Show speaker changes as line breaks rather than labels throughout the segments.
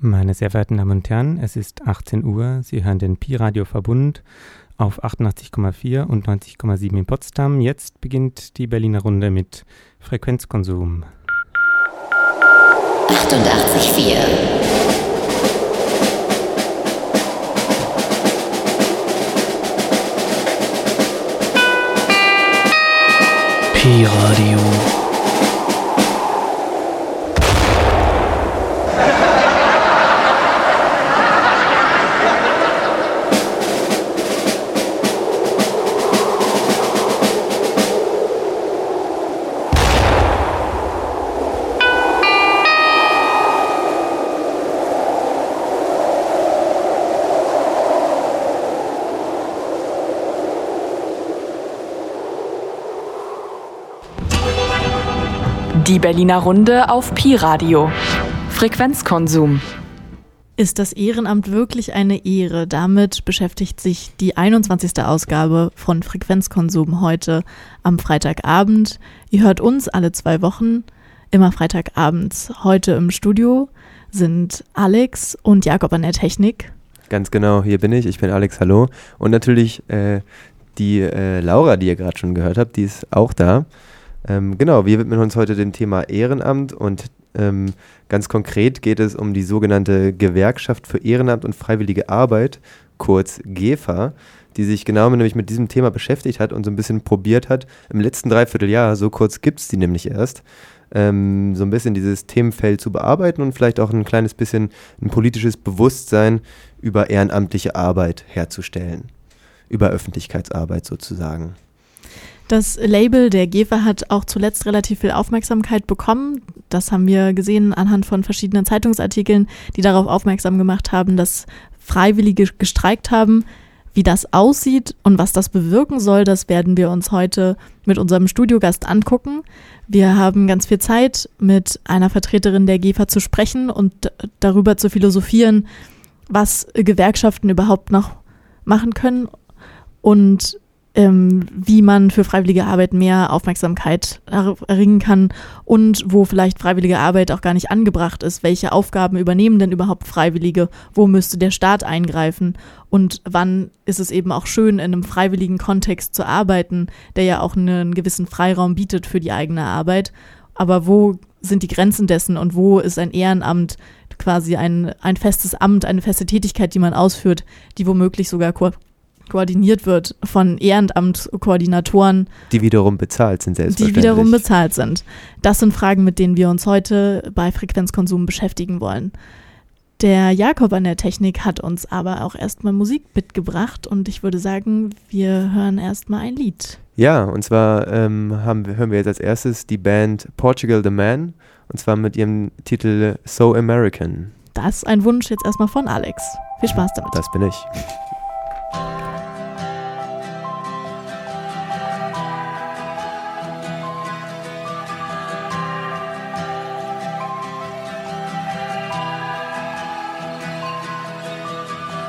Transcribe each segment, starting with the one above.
Meine sehr verehrten Damen und Herren, es ist 18 Uhr. Sie hören den Pi-Radio Verbund auf 88,4 und 90,7 in Potsdam. Jetzt beginnt die Berliner Runde mit Frequenzkonsum.
88,4
Pi-Radio.
Die Berliner Runde auf Pi-Radio. Frequenzkonsum.
Ist das Ehrenamt wirklich eine Ehre? Damit beschäftigt sich die 21. Ausgabe von Frequenzkonsum heute am Freitagabend. Ihr hört uns alle zwei Wochen, immer Freitagabends. Heute im Studio sind Alex und Jakob an der Technik.
Ganz genau, hier bin ich. Ich bin Alex, hallo. Und natürlich äh, die äh, Laura, die ihr gerade schon gehört habt, die ist auch da. Ähm, genau, wir widmen uns heute dem Thema Ehrenamt und ähm, ganz konkret geht es um die sogenannte Gewerkschaft für Ehrenamt und freiwillige Arbeit, kurz GEFA, die sich genau nämlich mit diesem Thema beschäftigt hat und so ein bisschen probiert hat, im letzten Dreivierteljahr, so kurz gibt es die nämlich erst, ähm, so ein bisschen dieses Themenfeld zu bearbeiten und vielleicht auch ein kleines bisschen ein politisches Bewusstsein über ehrenamtliche Arbeit herzustellen, über Öffentlichkeitsarbeit sozusagen.
Das Label der GEFA hat auch zuletzt relativ viel Aufmerksamkeit bekommen. Das haben wir gesehen anhand von verschiedenen Zeitungsartikeln, die darauf aufmerksam gemacht haben, dass Freiwillige gestreikt haben. Wie das aussieht und was das bewirken soll, das werden wir uns heute mit unserem Studiogast angucken. Wir haben ganz viel Zeit, mit einer Vertreterin der GEFA zu sprechen und darüber zu philosophieren, was Gewerkschaften überhaupt noch machen können und ähm, wie man für freiwillige Arbeit mehr Aufmerksamkeit er erringen kann und wo vielleicht freiwillige Arbeit auch gar nicht angebracht ist. Welche Aufgaben übernehmen denn überhaupt Freiwillige? Wo müsste der Staat eingreifen? Und wann ist es eben auch schön, in einem freiwilligen Kontext zu arbeiten, der ja auch einen gewissen Freiraum bietet für die eigene Arbeit? Aber wo sind die Grenzen dessen und wo ist ein Ehrenamt quasi ein, ein festes Amt, eine feste Tätigkeit, die man ausführt, die womöglich sogar koordiniert wird von Ehrenamtskoordinatoren.
Die wiederum bezahlt sind, selbstverständlich.
Die wiederum bezahlt sind. Das sind Fragen, mit denen wir uns heute bei Frequenzkonsum beschäftigen wollen. Der Jakob an der Technik hat uns aber auch erstmal Musik mitgebracht und ich würde sagen, wir hören erstmal ein Lied.
Ja, und zwar ähm, haben, hören wir jetzt als erstes die Band Portugal the Man und zwar mit ihrem Titel So American.
Das ist ein Wunsch jetzt erstmal von Alex. Viel Spaß damit.
Das bin ich.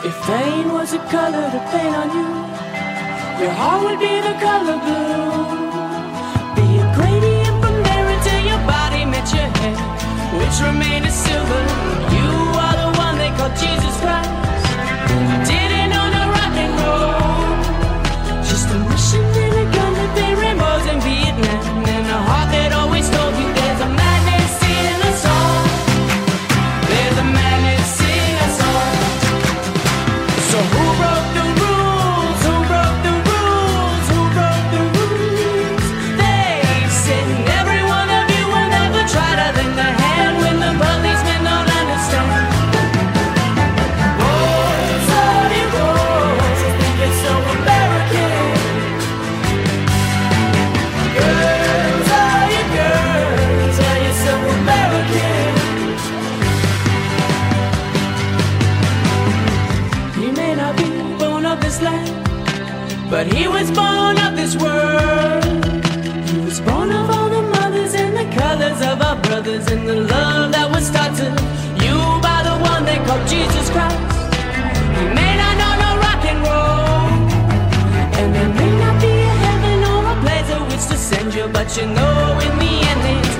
If pain was a color to paint on you, your heart would be the color blue. Be a gradient from there until your body met your head, which remained a silver. You are the one they call Jesus Christ. But he was born of this world. He was born of all the mothers and the colors of our brothers and the love that was to you by the one they call Jesus Christ. He may not know no rock and roll, and there may not be a heaven or a place of which to send you, but you know in the end it's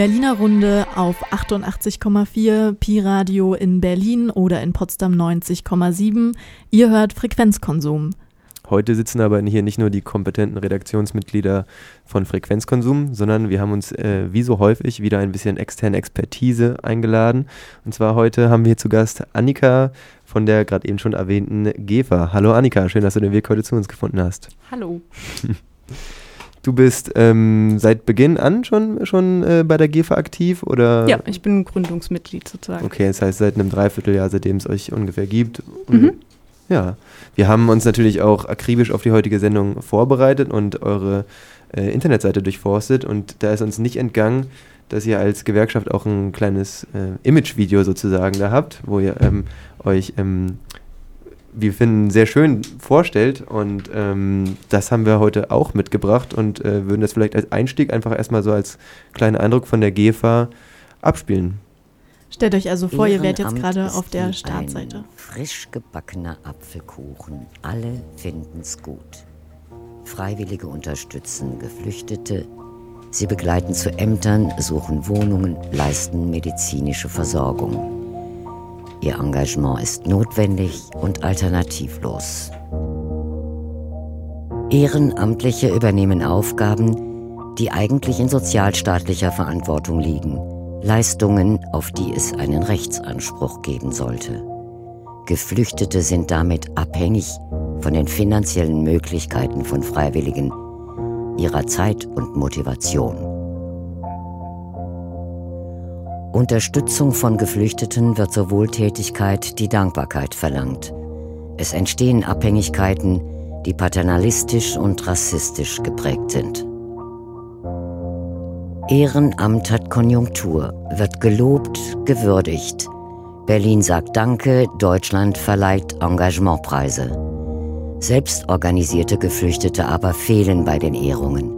Berliner Runde auf 88,4 Pi Radio in Berlin oder in Potsdam 90,7. Ihr hört Frequenzkonsum.
Heute sitzen aber hier nicht nur die kompetenten Redaktionsmitglieder von Frequenzkonsum, sondern wir haben uns äh, wie so häufig wieder ein bisschen externe Expertise eingeladen. Und zwar heute haben wir zu Gast Annika von der gerade eben schon erwähnten GEFA. Hallo Annika, schön, dass du den Weg heute zu uns gefunden hast.
Hallo.
Du bist ähm, seit Beginn an schon, schon äh, bei der GEFA aktiv oder?
Ja, ich bin Gründungsmitglied sozusagen.
Okay, das heißt seit einem Dreivierteljahr, seitdem es euch ungefähr gibt.
Mhm.
Ja, wir haben uns natürlich auch akribisch auf die heutige Sendung vorbereitet und eure äh, Internetseite durchforstet und da ist uns nicht entgangen, dass ihr als Gewerkschaft auch ein kleines äh, Imagevideo sozusagen da habt, wo ihr ähm, euch, ähm, wir finden, sehr schön vorstellt und ähm, das haben wir heute auch mitgebracht und äh, würden das vielleicht als Einstieg einfach erstmal so als kleinen Eindruck von der GEFA abspielen.
Stellt euch also vor, ihr wärt jetzt gerade auf der Startseite.
Ein frisch gebackener Apfelkuchen. Alle finden's gut. Freiwillige unterstützen Geflüchtete. Sie begleiten zu Ämtern, suchen Wohnungen, leisten medizinische Versorgung. Ihr Engagement ist notwendig und alternativlos. Ehrenamtliche übernehmen Aufgaben, die eigentlich in sozialstaatlicher Verantwortung liegen. Leistungen, auf die es einen Rechtsanspruch geben sollte. Geflüchtete sind damit abhängig von den finanziellen Möglichkeiten von Freiwilligen, ihrer Zeit und Motivation. Unterstützung von Geflüchteten wird zur Wohltätigkeit die Dankbarkeit verlangt. Es entstehen Abhängigkeiten, die paternalistisch und rassistisch geprägt sind. Ehrenamt hat Konjunktur, wird gelobt, gewürdigt. Berlin sagt Danke, Deutschland verleiht Engagementpreise. Selbstorganisierte Geflüchtete aber fehlen bei den Ehrungen.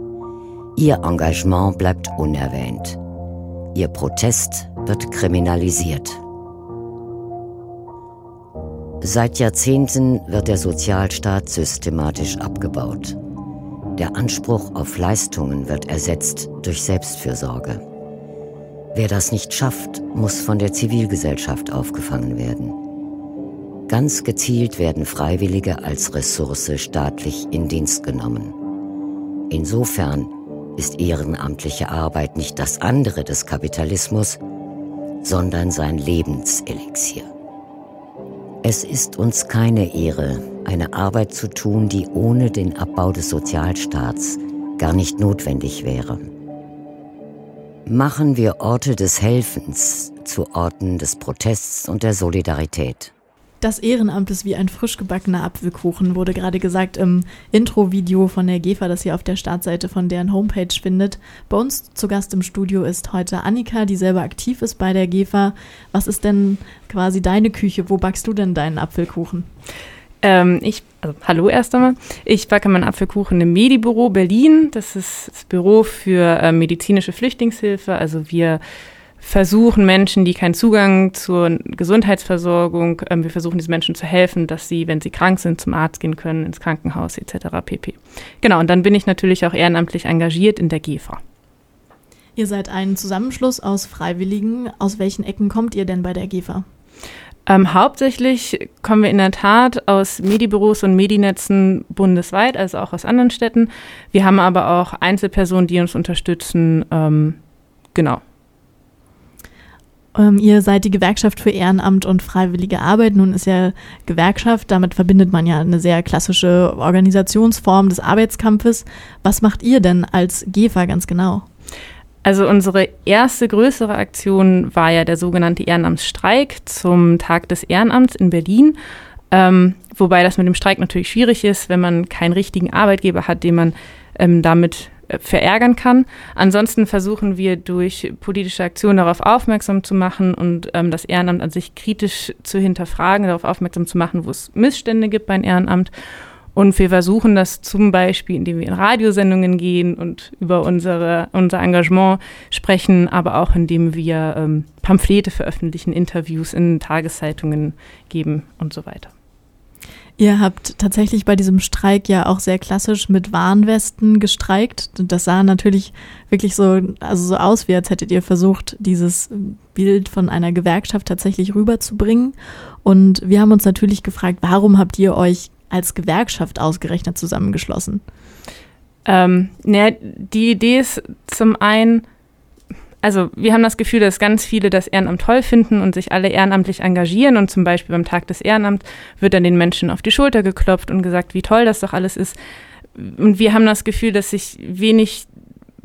Ihr Engagement bleibt unerwähnt. Ihr Protest wird kriminalisiert. Seit Jahrzehnten wird der Sozialstaat systematisch abgebaut. Der Anspruch auf Leistungen wird ersetzt durch Selbstfürsorge. Wer das nicht schafft, muss von der Zivilgesellschaft aufgefangen werden. Ganz gezielt werden Freiwillige als Ressource staatlich in Dienst genommen. Insofern ist ehrenamtliche Arbeit nicht das andere des Kapitalismus, sondern sein Lebenselixier. Es ist uns keine Ehre, eine Arbeit zu tun, die ohne den Abbau des Sozialstaats gar nicht notwendig wäre. Machen wir Orte des Helfens zu Orten des Protests und der Solidarität.
Das Ehrenamt ist wie ein frisch gebackener Apfelkuchen, wurde gerade gesagt im Intro-Video von der GEFA, das ihr auf der Startseite von deren Homepage findet. Bei uns zu Gast im Studio ist heute Annika, die selber aktiv ist bei der GEFA. Was ist denn quasi deine Küche? Wo backst du denn deinen Apfelkuchen?
Ähm, ich, also, hallo erst einmal. Ich backe meinen Apfelkuchen im Medibüro Berlin. Das ist das Büro für äh, medizinische Flüchtlingshilfe. Also wir versuchen Menschen, die keinen Zugang zur Gesundheitsversorgung, ähm, wir versuchen diesen Menschen zu helfen, dass sie, wenn sie krank sind, zum Arzt gehen können, ins Krankenhaus etc. pp. Genau, und dann bin ich natürlich auch ehrenamtlich engagiert in der GEFA.
Ihr seid ein Zusammenschluss aus Freiwilligen. Aus welchen Ecken kommt ihr denn bei der GEFA?
Ähm, hauptsächlich kommen wir in der Tat aus Medibüros und Medinetzen bundesweit, also auch aus anderen Städten. Wir haben aber auch Einzelpersonen, die uns unterstützen. Ähm, genau.
Ähm, ihr seid die Gewerkschaft für Ehrenamt und freiwillige Arbeit. Nun ist ja Gewerkschaft, damit verbindet man ja eine sehr klassische Organisationsform des Arbeitskampfes. Was macht ihr denn als GEFA ganz genau?
Also unsere erste größere Aktion war ja der sogenannte Ehrenamtsstreik zum Tag des Ehrenamts in Berlin. Ähm, wobei das mit dem Streik natürlich schwierig ist, wenn man keinen richtigen Arbeitgeber hat, den man ähm, damit verärgern kann. Ansonsten versuchen wir durch politische Aktionen darauf aufmerksam zu machen und ähm, das Ehrenamt an sich kritisch zu hinterfragen, darauf aufmerksam zu machen, wo es Missstände gibt beim Ehrenamt. Und wir versuchen das zum Beispiel, indem wir in Radiosendungen gehen und über unsere, unser Engagement sprechen, aber auch indem wir ähm, Pamphlete veröffentlichen, Interviews in Tageszeitungen geben und so weiter.
Ihr habt tatsächlich bei diesem Streik ja auch sehr klassisch mit Warnwesten gestreikt. Das sah natürlich wirklich so, also so aus, wie als hättet ihr versucht, dieses Bild von einer Gewerkschaft tatsächlich rüberzubringen. Und wir haben uns natürlich gefragt, warum habt ihr euch als Gewerkschaft ausgerechnet zusammengeschlossen?
Ähm, ne, die Idee ist zum einen, also wir haben das Gefühl, dass ganz viele das Ehrenamt toll finden und sich alle ehrenamtlich engagieren und zum Beispiel beim Tag des Ehrenamts wird dann den Menschen auf die Schulter geklopft und gesagt, wie toll das doch alles ist. Und wir haben das Gefühl, dass sich wenig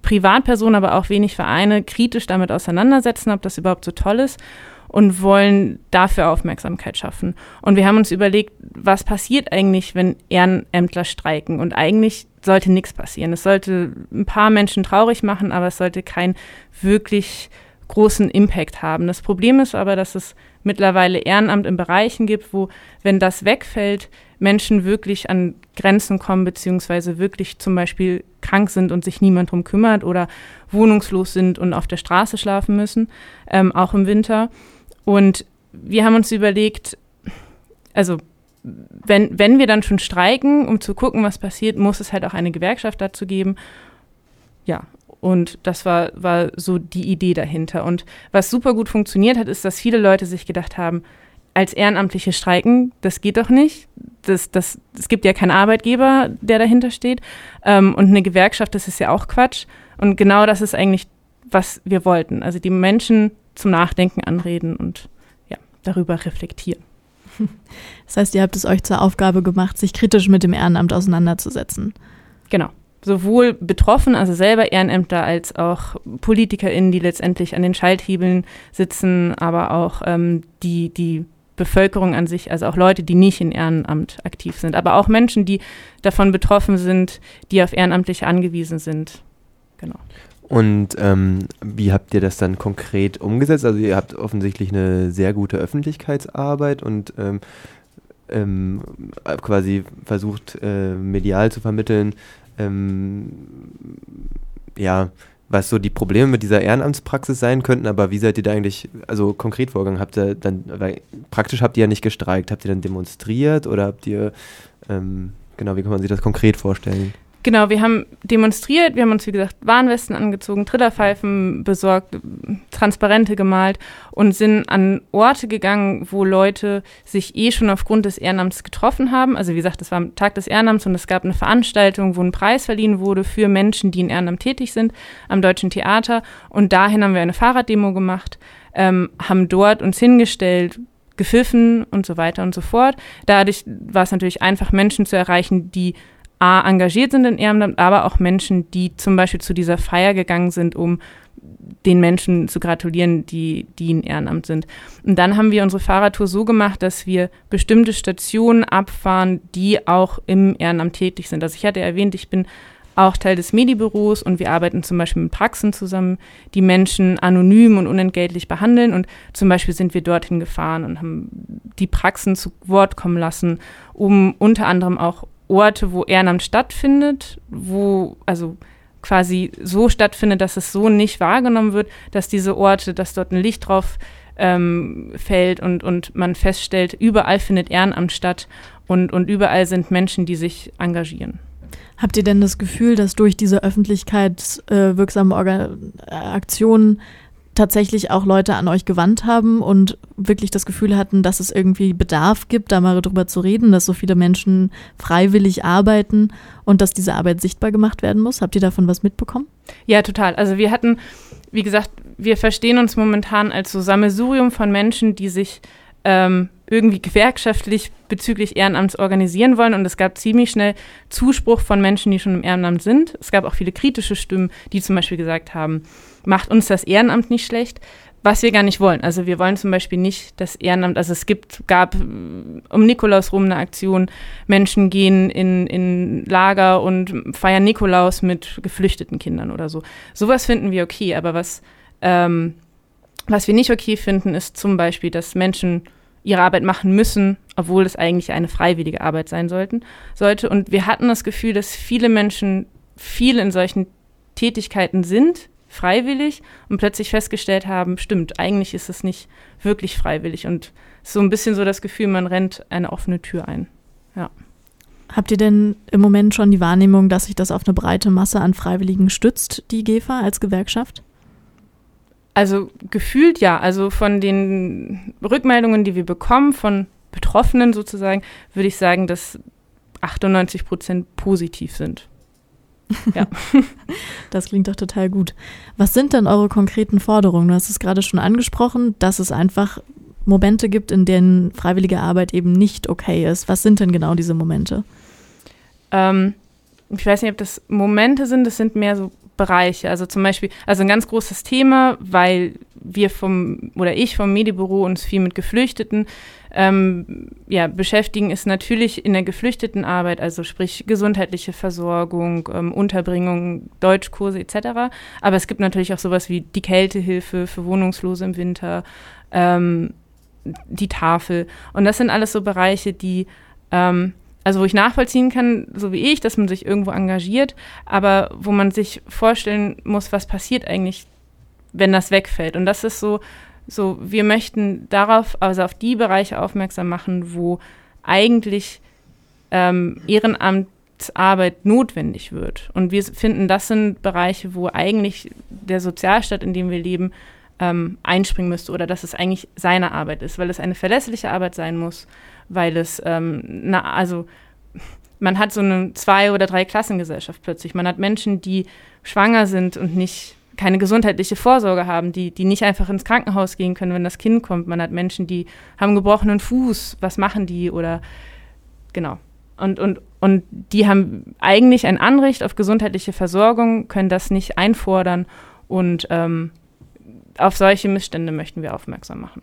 Privatpersonen, aber auch wenig Vereine kritisch damit auseinandersetzen, ob das überhaupt so toll ist und wollen dafür Aufmerksamkeit schaffen. Und wir haben uns überlegt, was passiert eigentlich, wenn Ehrenämtler streiken? Und eigentlich sollte nichts passieren. Es sollte ein paar Menschen traurig machen, aber es sollte keinen wirklich großen Impact haben. Das Problem ist aber, dass es mittlerweile Ehrenamt in Bereichen gibt, wo, wenn das wegfällt, Menschen wirklich an Grenzen kommen, beziehungsweise wirklich zum Beispiel krank sind und sich niemand drum kümmert oder wohnungslos sind und auf der Straße schlafen müssen, ähm, auch im Winter. Und wir haben uns überlegt, also wenn, wenn wir dann schon streiken, um zu gucken, was passiert, muss es halt auch eine Gewerkschaft dazu geben. Ja, und das war, war so die Idee dahinter. Und was super gut funktioniert hat, ist, dass viele Leute sich gedacht haben, als Ehrenamtliche streiken, das geht doch nicht. Das, das, es gibt ja keinen Arbeitgeber, der dahinter steht. Ähm, und eine Gewerkschaft, das ist ja auch Quatsch. Und genau das ist eigentlich, was wir wollten. Also die Menschen zum Nachdenken anreden und ja, darüber reflektieren.
Das heißt, ihr habt es euch zur Aufgabe gemacht, sich kritisch mit dem Ehrenamt auseinanderzusetzen.
Genau. Sowohl betroffen, also selber Ehrenämter, als auch PolitikerInnen, die letztendlich an den Schalthebeln sitzen, aber auch ähm, die, die Bevölkerung an sich, also auch Leute, die nicht in Ehrenamt aktiv sind, aber auch Menschen, die davon betroffen sind, die auf Ehrenamtliche angewiesen sind. Genau.
Und ähm, wie habt ihr das dann konkret umgesetzt? Also ihr habt offensichtlich eine sehr gute Öffentlichkeitsarbeit und ähm, ähm, quasi versucht, äh, medial zu vermitteln, ähm, ja, was so die Probleme mit dieser Ehrenamtspraxis sein könnten, aber wie seid ihr da eigentlich, also konkret vorgegangen? Habt ihr dann, praktisch habt ihr ja nicht gestreikt, habt ihr dann demonstriert oder habt ihr, ähm, genau, wie kann man sich das konkret vorstellen?
Genau, wir haben demonstriert, wir haben uns, wie gesagt, Warnwesten angezogen, Trillerpfeifen besorgt, Transparente gemalt und sind an Orte gegangen, wo Leute sich eh schon aufgrund des Ehrenamts getroffen haben. Also wie gesagt, es war am Tag des Ehrenamts und es gab eine Veranstaltung, wo ein Preis verliehen wurde für Menschen, die in Ehrenamt tätig sind, am Deutschen Theater. Und dahin haben wir eine Fahrraddemo gemacht, ähm, haben dort uns hingestellt, gepfiffen und so weiter und so fort. Dadurch war es natürlich einfach, Menschen zu erreichen, die A, engagiert sind in Ehrenamt, aber auch Menschen, die zum Beispiel zu dieser Feier gegangen sind, um den Menschen zu gratulieren, die, die in Ehrenamt sind. Und dann haben wir unsere Fahrradtour so gemacht, dass wir bestimmte Stationen abfahren, die auch im Ehrenamt tätig sind. Also ich hatte erwähnt, ich bin auch Teil des Medibüros und wir arbeiten zum Beispiel mit Praxen zusammen, die Menschen anonym und unentgeltlich behandeln. Und zum Beispiel sind wir dorthin gefahren und haben die Praxen zu Wort kommen lassen, um unter anderem auch Orte, wo Ehrenamt stattfindet, wo also quasi so stattfindet, dass es so nicht wahrgenommen wird, dass diese Orte, dass dort ein Licht drauf ähm, fällt und, und man feststellt, überall findet Ehrenamt statt und, und überall sind Menschen, die sich engagieren.
Habt ihr denn das Gefühl, dass durch diese öffentlichkeitswirksame äh, Aktionen tatsächlich auch Leute an euch gewandt haben und wirklich das Gefühl hatten, dass es irgendwie Bedarf gibt, da mal drüber zu reden, dass so viele Menschen freiwillig arbeiten und dass diese Arbeit sichtbar gemacht werden muss. Habt ihr davon was mitbekommen?
Ja, total. Also wir hatten, wie gesagt, wir verstehen uns momentan als so Sammelsurium von Menschen, die sich ähm, irgendwie gewerkschaftlich bezüglich Ehrenamts organisieren wollen. Und es gab ziemlich schnell Zuspruch von Menschen, die schon im Ehrenamt sind. Es gab auch viele kritische Stimmen, die zum Beispiel gesagt haben, macht uns das Ehrenamt nicht schlecht, was wir gar nicht wollen. Also wir wollen zum Beispiel nicht das Ehrenamt, also es gibt, gab um Nikolaus rum eine Aktion, Menschen gehen in, in Lager und feiern Nikolaus mit geflüchteten Kindern oder so. Sowas finden wir okay, aber was, ähm, was wir nicht okay finden, ist zum Beispiel, dass Menschen ihre Arbeit machen müssen, obwohl es eigentlich eine freiwillige Arbeit sein sollten, sollte. Und wir hatten das Gefühl, dass viele Menschen viel in solchen Tätigkeiten sind, freiwillig und plötzlich festgestellt haben, stimmt, eigentlich ist es nicht wirklich freiwillig und so ein bisschen so das Gefühl, man rennt eine offene Tür ein. ja.
Habt ihr denn im Moment schon die Wahrnehmung, dass sich das auf eine breite Masse an Freiwilligen stützt, die GEFA als Gewerkschaft?
Also gefühlt ja. Also von den Rückmeldungen, die wir bekommen, von Betroffenen sozusagen, würde ich sagen, dass 98 Prozent positiv sind. Ja.
Das klingt doch total gut. Was sind denn eure konkreten Forderungen? Du hast es gerade schon angesprochen, dass es einfach Momente gibt, in denen freiwillige Arbeit eben nicht okay ist. Was sind denn genau diese Momente?
Ähm, ich weiß nicht, ob das Momente sind, das sind mehr so Bereiche. Also zum Beispiel, also ein ganz großes Thema, weil wir vom, oder ich vom Medibüro uns viel mit Geflüchteten ähm, ja, beschäftigen, ist natürlich in der Geflüchtetenarbeit, also sprich gesundheitliche Versorgung, ähm, Unterbringung, Deutschkurse etc. Aber es gibt natürlich auch sowas wie die Kältehilfe für Wohnungslose im Winter, ähm, die Tafel. Und das sind alles so Bereiche, die ähm, also wo ich nachvollziehen kann, so wie ich, dass man sich irgendwo engagiert, aber wo man sich vorstellen muss, was passiert eigentlich, wenn das wegfällt. Und das ist so, so, wir möchten darauf, also auf die Bereiche aufmerksam machen, wo eigentlich ähm, Ehrenamtsarbeit notwendig wird. Und wir finden, das sind Bereiche, wo eigentlich der Sozialstaat, in dem wir leben, ähm, einspringen müsste oder dass es eigentlich seine Arbeit ist, weil es eine verlässliche Arbeit sein muss weil es, ähm, na, also man hat so eine Zwei- oder Drei-Klassengesellschaft plötzlich. Man hat Menschen, die schwanger sind und nicht keine gesundheitliche Vorsorge haben, die, die nicht einfach ins Krankenhaus gehen können, wenn das Kind kommt. Man hat Menschen, die haben gebrochenen Fuß, was machen die? Oder genau. Und, und, und die haben eigentlich ein Anrecht auf gesundheitliche Versorgung, können das nicht einfordern. Und ähm, auf solche Missstände möchten wir aufmerksam machen.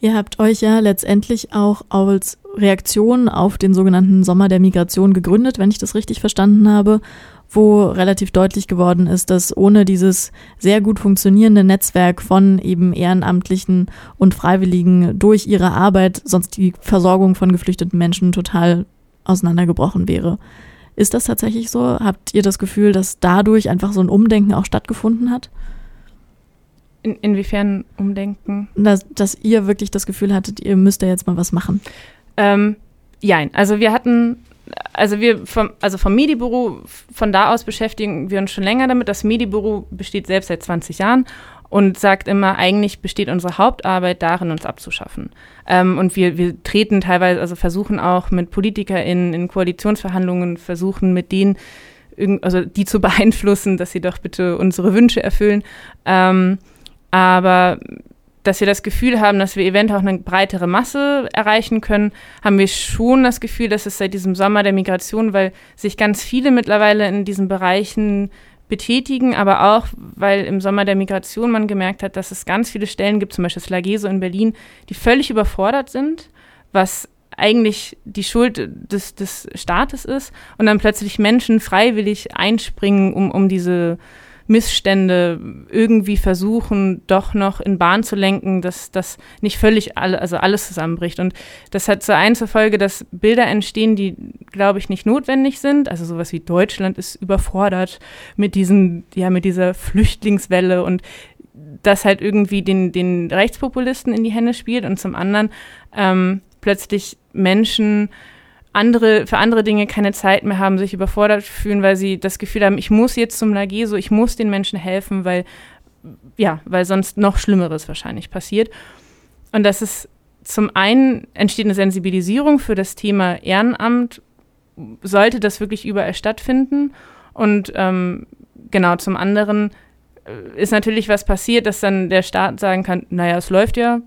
Ihr habt euch ja letztendlich auch als Reaktion auf den sogenannten Sommer der Migration gegründet, wenn ich das richtig verstanden habe, wo relativ deutlich geworden ist, dass ohne dieses sehr gut funktionierende Netzwerk von eben Ehrenamtlichen und Freiwilligen durch ihre Arbeit sonst die Versorgung von geflüchteten Menschen total auseinandergebrochen wäre. Ist das tatsächlich so? Habt ihr das Gefühl, dass dadurch einfach so ein Umdenken auch stattgefunden hat?
In, inwiefern umdenken?
Dass, dass ihr wirklich das Gefühl hattet, ihr müsst da jetzt mal was machen.
Ähm, jein. Also wir hatten, also wir vom, also vom Medibüro, von da aus beschäftigen wir uns schon länger damit. Das Medibüro besteht selbst seit 20 Jahren und sagt immer, eigentlich besteht unsere Hauptarbeit darin, uns abzuschaffen. Ähm, und wir, wir treten teilweise, also versuchen auch mit PolitikerInnen in Koalitionsverhandlungen, versuchen mit denen, also die zu beeinflussen, dass sie doch bitte unsere Wünsche erfüllen. Ähm, aber dass wir das Gefühl haben, dass wir eventuell auch eine breitere Masse erreichen können, haben wir schon das Gefühl, dass es seit diesem Sommer der Migration, weil sich ganz viele mittlerweile in diesen Bereichen betätigen, aber auch, weil im Sommer der Migration man gemerkt hat, dass es ganz viele Stellen gibt, zum Beispiel das Lageso in Berlin, die völlig überfordert sind, was eigentlich die Schuld des, des Staates ist und dann plötzlich Menschen freiwillig einspringen, um, um diese Missstände irgendwie versuchen, doch noch in Bahn zu lenken, dass das nicht völlig alle, also alles zusammenbricht. Und das hat zur einen zur Folge, dass Bilder entstehen, die, glaube ich, nicht notwendig sind. Also sowas wie Deutschland ist überfordert mit diesen, ja, mit dieser Flüchtlingswelle und das halt irgendwie den, den Rechtspopulisten in die Hände spielt und zum anderen ähm, plötzlich Menschen andere, für andere Dinge keine Zeit mehr haben, sich überfordert fühlen, weil sie das Gefühl haben, ich muss jetzt zum Lageso, ich muss den Menschen helfen, weil, ja, weil sonst noch Schlimmeres wahrscheinlich passiert. Und das ist zum einen entsteht eine Sensibilisierung für das Thema Ehrenamt, sollte das wirklich überall stattfinden. Und ähm, genau, zum anderen äh, ist natürlich was passiert, dass dann der Staat sagen kann, naja, es läuft ja,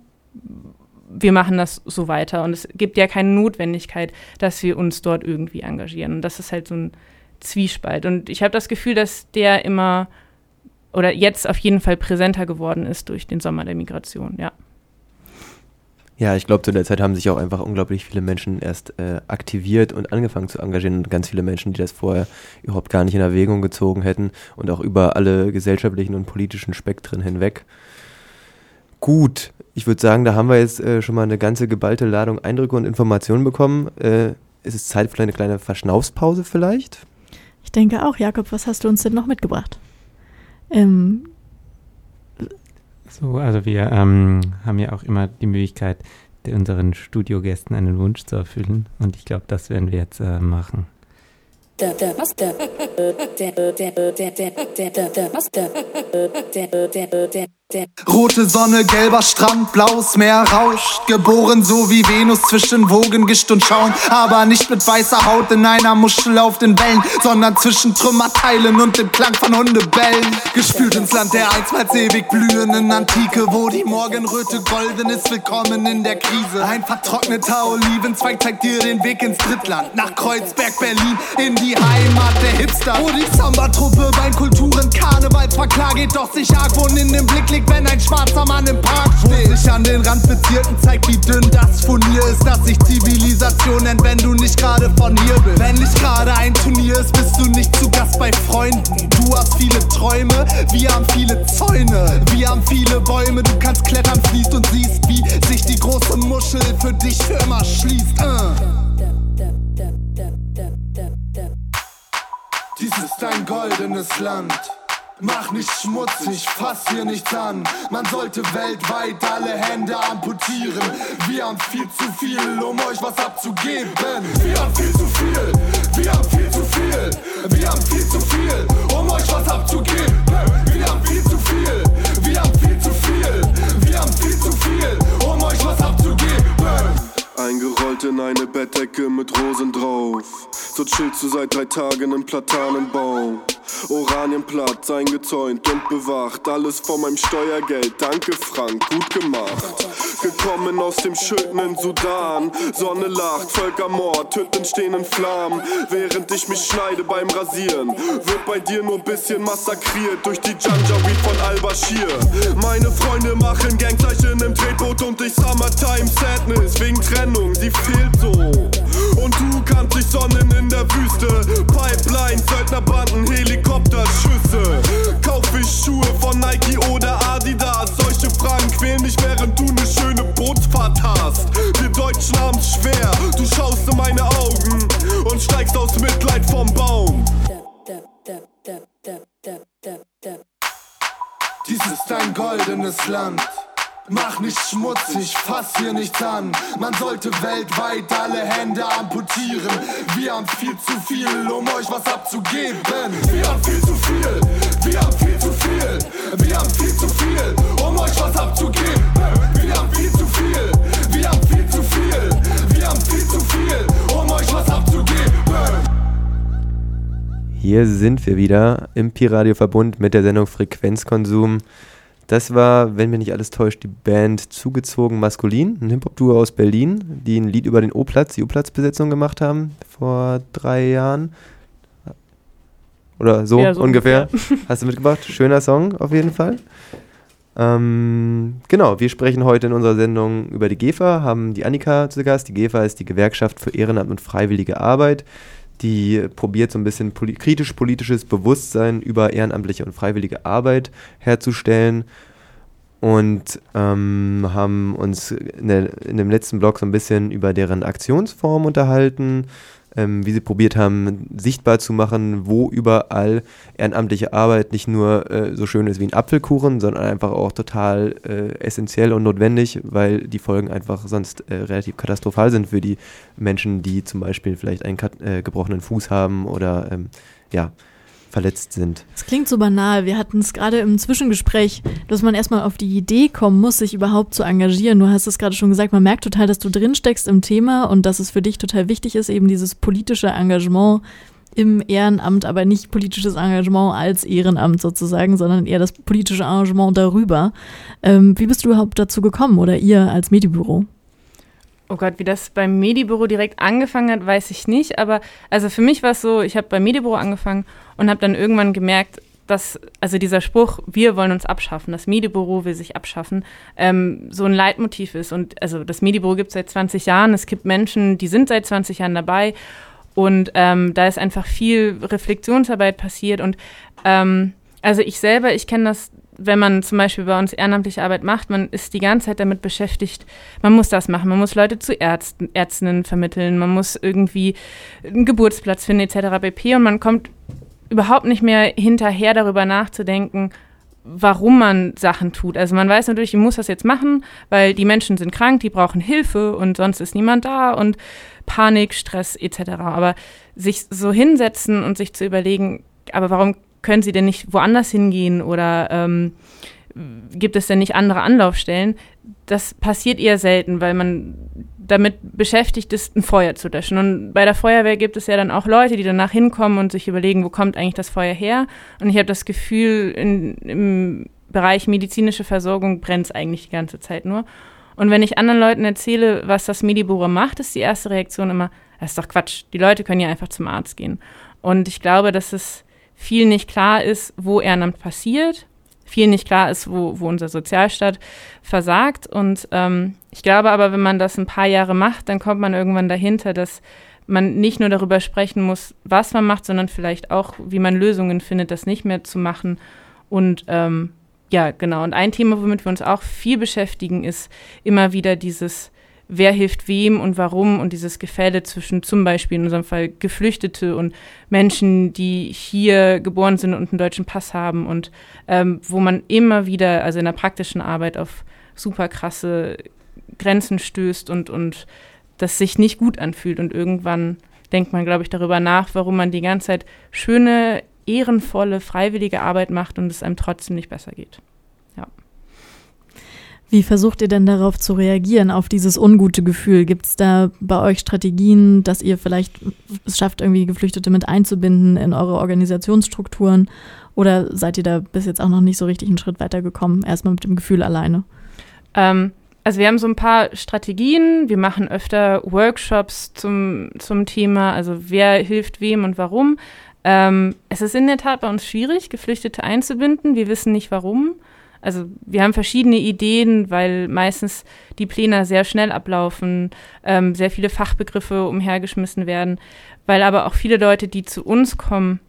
wir machen das so weiter. Und es gibt ja keine Notwendigkeit, dass wir uns dort irgendwie engagieren. Und das ist halt so ein Zwiespalt. Und ich habe das Gefühl, dass der immer oder jetzt auf jeden Fall präsenter geworden ist durch den Sommer der Migration, ja.
Ja, ich glaube, zu der Zeit haben sich auch einfach unglaublich viele Menschen erst äh, aktiviert und angefangen zu engagieren und ganz viele Menschen, die das vorher überhaupt gar nicht in Erwägung gezogen hätten und auch über alle gesellschaftlichen und politischen Spektren hinweg. Gut, ich würde sagen, da haben wir jetzt äh, schon mal eine ganze geballte Ladung Eindrücke und Informationen bekommen. Äh, ist es Zeit für eine kleine Verschnaufspause vielleicht?
Ich denke auch. Jakob, was hast du uns denn noch mitgebracht? Ähm,
so, also wir ähm, haben ja auch immer die Möglichkeit, unseren Studiogästen einen Wunsch zu erfüllen. Und ich glaube, das werden wir jetzt äh, machen.
Rote Sonne, gelber Strand, blaues Meer rauscht. Geboren so wie Venus zwischen Wogen, Gischt und Schaum. Aber nicht mit weißer Haut in einer Muschel auf den Wellen, sondern zwischen Trümmerteilen und dem Klang von Hundebellen. Gespült ins Land der einstmals ewig blühenden Antike, wo die Morgenröte golden ist, willkommen in der Krise. Ein vertrockneter Olivenzweig zeigt dir den Weg ins Drittland. Nach Kreuzberg, Berlin, in die Heimat der Hipster. Wo die Samba-Truppe bei Kulturen Karneval zwar klar geht, doch sich Argwohn in den Blick legt, wenn ein schwarzer Mann im Park steht. Wo sich an den Rand Bezirken zeigt, wie dünn das Furnier ist, dass sich Zivilisation nennt, wenn du nicht gerade von hier bist. Wenn nicht gerade ein Turnier ist, bist du nicht zu Gast bei Freunden. Du hast viele Träume, wir haben viele Zäune. Wir haben viele Bäume, du kannst klettern, fließt und siehst, wie sich die große Muschel für dich für immer schließt. Uh. Dies ist ein goldenes Land. Mach nicht schmutzig, fass hier nichts an. Man sollte weltweit alle Hände amputieren. Wir haben viel zu viel, um euch was abzugeben. Wir haben viel zu viel, wir haben viel zu viel, wir haben viel zu viel, um euch was abzugeben. Wir haben viel
Eingerollt in eine Bettdecke mit Rosen drauf. So chillst du seit drei Tagen im Platanenbaum. Oranienplatz eingezäunt und bewacht. Alles von meinem Steuergeld. Danke, Frank, gut gemacht. Gekommen aus dem schönen Sudan. Sonne lacht, Völkermord, Hütten stehen in Flammen. Während ich mich schneide beim Rasieren, wird bei dir nur bisschen massakriert durch die Janjaweed von Al-Bashir. Meine Freunde machen Gangzeichen im Tretboot und ich Summertime Sadness wegen Trennung, sie fehlt so. Und du kannst dich sonnen in der Wüste. Pipeline, Söldnerbanden, Helikopterschüsse. Kauf ich Schuhe von Nike oder Adidas. Solche Fragen quälen dich, während du ne schöne Bootsfahrt hast. Wir Deutschen haben's schwer. Du schaust in meine Augen und steigst aus Mitleid vom Baum.
Dies ist ein goldenes Land. Mach nicht schmutzig, fass hier nichts an. Man sollte weltweit alle Hände amputieren. Wir haben viel zu viel, um euch was abzugeben. Wir haben viel zu viel, wir haben viel zu viel, wir haben viel zu viel, um euch was abzugeben. Wir haben viel zu viel, wir haben viel zu viel, wir haben viel zu viel, um euch was abzugeben.
Hier sind wir wieder im Pi-Radio-Verbund mit der Sendung Frequenzkonsum. Das war, wenn mir nicht alles täuscht, die Band Zugezogen Maskulin, ein Hip-Hop-Duo aus Berlin, die ein Lied über den O-Platz, die O-Platz-Besetzung gemacht haben vor drei Jahren. Oder so,
Ja, so
ungefähr.
ungefähr.
Hast du mitgebracht? Schöner Song auf jeden Fall. Ähm, genau, wir sprechen heute in unserer Sendung über die GEFA, haben die Annika zu Gast. Die GEFA ist die Gewerkschaft für Ehrenamt und freiwillige Arbeit. Die probiert so ein bisschen poli kritisch-politisches Bewusstsein über ehrenamtliche und freiwillige Arbeit herzustellen. Und ähm, haben uns in, der, in dem letzten Blog so ein bisschen über deren Aktionsform unterhalten, ähm, wie sie probiert haben, sichtbar zu machen, wo überall ehrenamtliche Arbeit nicht nur äh, so schön ist wie ein Apfelkuchen, sondern einfach auch total äh, essentiell und notwendig, weil die Folgen einfach sonst äh, relativ katastrophal sind für die Menschen, die zum Beispiel vielleicht einen äh, gebrochenen Fuß haben oder ähm, ja, verletzt sind.
Es klingt so banal. Wir hatten es gerade im Zwischengespräch, dass man erstmal auf die Idee kommen muss, sich überhaupt zu engagieren. Du hast es gerade schon gesagt, man merkt total, dass du drinsteckst im Thema und dass es für dich total wichtig ist, eben dieses politische Engagement im Ehrenamt, aber nicht politisches Engagement als Ehrenamt sozusagen, sondern eher das politische Engagement darüber. Ähm, wie bist du überhaupt dazu gekommen oder ihr als Medibüro?
Oh Gott, wie das beim Medibüro direkt angefangen hat, weiß ich nicht. Aber also für mich war es so, ich habe beim Medibüro angefangen und habe dann irgendwann gemerkt, dass also dieser Spruch, wir wollen uns abschaffen, das Medibüro will sich abschaffen, ähm, so ein Leitmotiv ist. Und also das Medibüro gibt es seit 20 Jahren, es gibt Menschen, die sind seit 20 Jahren dabei und ähm, da ist einfach viel Reflexionsarbeit passiert. Und ähm, also ich selber, ich kenne das, wenn man zum Beispiel bei uns ehrenamtliche Arbeit macht, man ist die ganze Zeit damit beschäftigt, man muss das machen, man muss Leute zu Ärzten, Ärztinnen vermitteln, man muss irgendwie einen Geburtsplatz finden etc. pp. Und man kommt überhaupt nicht mehr hinterher darüber nachzudenken, warum man Sachen tut. Also man weiß natürlich, ich muss das jetzt machen, weil die Menschen sind krank, die brauchen Hilfe und sonst ist niemand da und Panik, Stress etc. Aber sich so hinsetzen und sich zu überlegen, aber warum können sie denn nicht woanders hingehen oder ähm, gibt es denn nicht andere Anlaufstellen? Das passiert eher selten, weil man damit beschäftigt ist, ein Feuer zu löschen. Und bei der Feuerwehr gibt es ja dann auch Leute, die danach hinkommen und sich überlegen, wo kommt eigentlich das Feuer her? Und ich habe das Gefühl, in, im Bereich medizinische Versorgung brennt es eigentlich die ganze Zeit nur. Und wenn ich anderen Leuten erzähle, was das Medibore macht, ist die erste Reaktion immer, das ist doch Quatsch. Die Leute können ja einfach zum Arzt gehen. Und ich glaube, dass es viel nicht klar ist, wo Ehrenamt passiert, viel nicht klar ist, wo, wo unser Sozialstaat versagt. Und ähm, ich glaube aber, wenn man das ein paar Jahre macht, dann kommt man irgendwann dahinter, dass man nicht nur darüber sprechen muss, was man macht, sondern vielleicht auch, wie man Lösungen findet, das nicht mehr zu machen. Und ähm, ja, genau. Und ein Thema, womit wir uns auch viel beschäftigen, ist immer wieder dieses wer hilft wem und warum und dieses Gefälle zwischen zum Beispiel in unserem Fall Geflüchtete und Menschen, die hier geboren sind und einen deutschen Pass haben und ähm, wo man immer wieder, also in der praktischen Arbeit, auf super krasse Grenzen stößt und, und das sich nicht gut anfühlt. Und irgendwann denkt man, glaube ich, darüber nach, warum man die ganze Zeit schöne, ehrenvolle, freiwillige Arbeit macht und es einem trotzdem nicht besser geht.
Wie versucht ihr denn darauf zu reagieren, auf dieses ungute Gefühl? Gibt es da bei euch Strategien, dass ihr vielleicht es schafft, irgendwie Geflüchtete mit einzubinden in eure Organisationsstrukturen? Oder seid ihr da bis jetzt auch noch nicht so richtig einen Schritt weitergekommen, erstmal mit dem Gefühl alleine?
Ähm, also wir haben so ein paar Strategien. Wir machen öfter Workshops zum, zum Thema, also wer hilft wem und warum. Ähm, es ist in der Tat bei uns schwierig, Geflüchtete einzubinden. Wir wissen nicht warum. Also wir haben verschiedene Ideen, weil meistens die Pläne sehr schnell ablaufen, ähm, sehr viele Fachbegriffe umhergeschmissen werden, weil aber auch viele Leute, die zu uns kommen,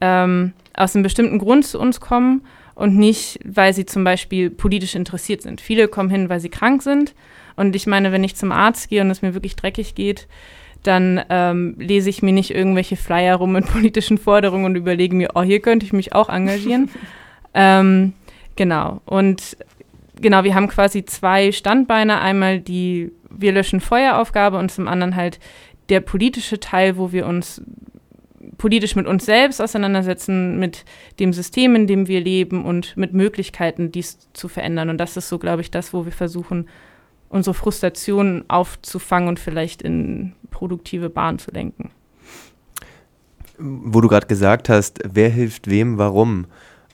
ähm, aus einem bestimmten Grund zu uns kommen und nicht, weil sie zum Beispiel politisch interessiert sind. Viele kommen hin, weil sie krank sind. Und ich meine, wenn ich zum Arzt gehe und es mir wirklich dreckig geht, dann ähm, lese ich mir nicht irgendwelche Flyer rum mit politischen Forderungen und überlege mir, oh, hier könnte ich mich auch engagieren. ähm, Genau. Und genau, wir haben quasi zwei Standbeine. Einmal die Wir löschen Feueraufgabe und zum anderen halt der politische Teil, wo wir uns politisch mit uns selbst auseinandersetzen, mit dem System, in dem wir leben und mit Möglichkeiten, dies zu verändern. Und das ist so, glaube ich, das, wo wir versuchen, unsere Frustration aufzufangen und vielleicht in produktive Bahnen zu lenken.
Wo du gerade gesagt hast, wer hilft wem, warum?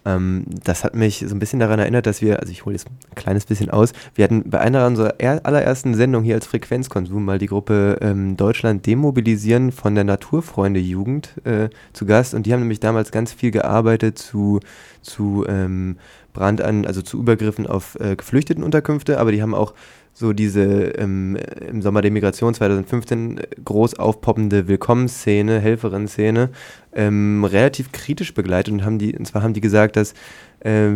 Ähm, das hat mich so ein bisschen daran erinnert, dass wir, also ich hole jetzt ein kleines bisschen aus, wir hatten bei einer unserer allerersten Sendungen hier als Frequenzkonsum mal die Gruppe ähm, Deutschland demobilisieren von der Naturfreunde Jugend äh, zu Gast. Und die haben nämlich damals ganz viel gearbeitet zu, zu ähm, Brand an, also zu Übergriffen auf äh, Geflüchtetenunterkünfte, aber die haben auch so diese ähm, im Sommer der Migration 2015 groß aufpoppende Willkommensszene, Helferin-Szene, ähm, relativ kritisch begleitet und haben die, und zwar haben die gesagt, dass äh,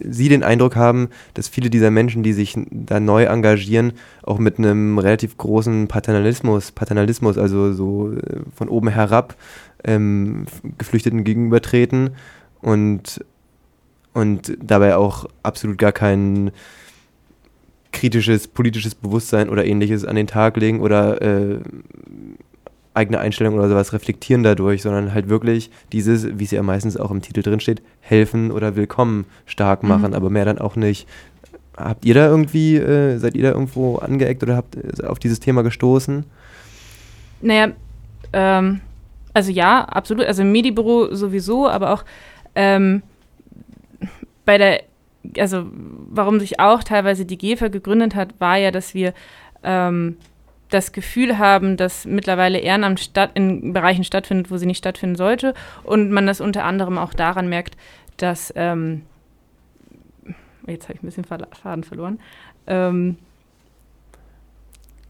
sie den Eindruck haben, dass viele dieser Menschen, die sich da neu engagieren, auch mit einem relativ großen Paternalismus, Paternalismus, also so äh, von oben herab ähm, Geflüchteten gegenübertreten und, und dabei auch absolut gar keinen kritisches politisches Bewusstsein oder ähnliches an den Tag legen oder äh, eigene Einstellungen oder sowas reflektieren dadurch, sondern halt wirklich dieses, wie es ja meistens auch im Titel drin steht, helfen oder willkommen stark mhm. machen, mhm. aber mehr dann auch nicht. Habt ihr da irgendwie, äh, seid ihr da irgendwo angeeckt oder habt äh, auf dieses Thema gestoßen?
Naja, ähm, also ja, absolut. Also im Medibüro sowieso, aber auch ähm, bei der also warum sich auch teilweise die GEFA gegründet hat, war ja, dass wir ähm, das Gefühl haben, dass mittlerweile Ehrenamt statt, in Bereichen stattfindet, wo sie nicht stattfinden sollte. Und man das unter anderem auch daran merkt, dass, ähm, jetzt habe ich ein bisschen Faden verloren. Ähm,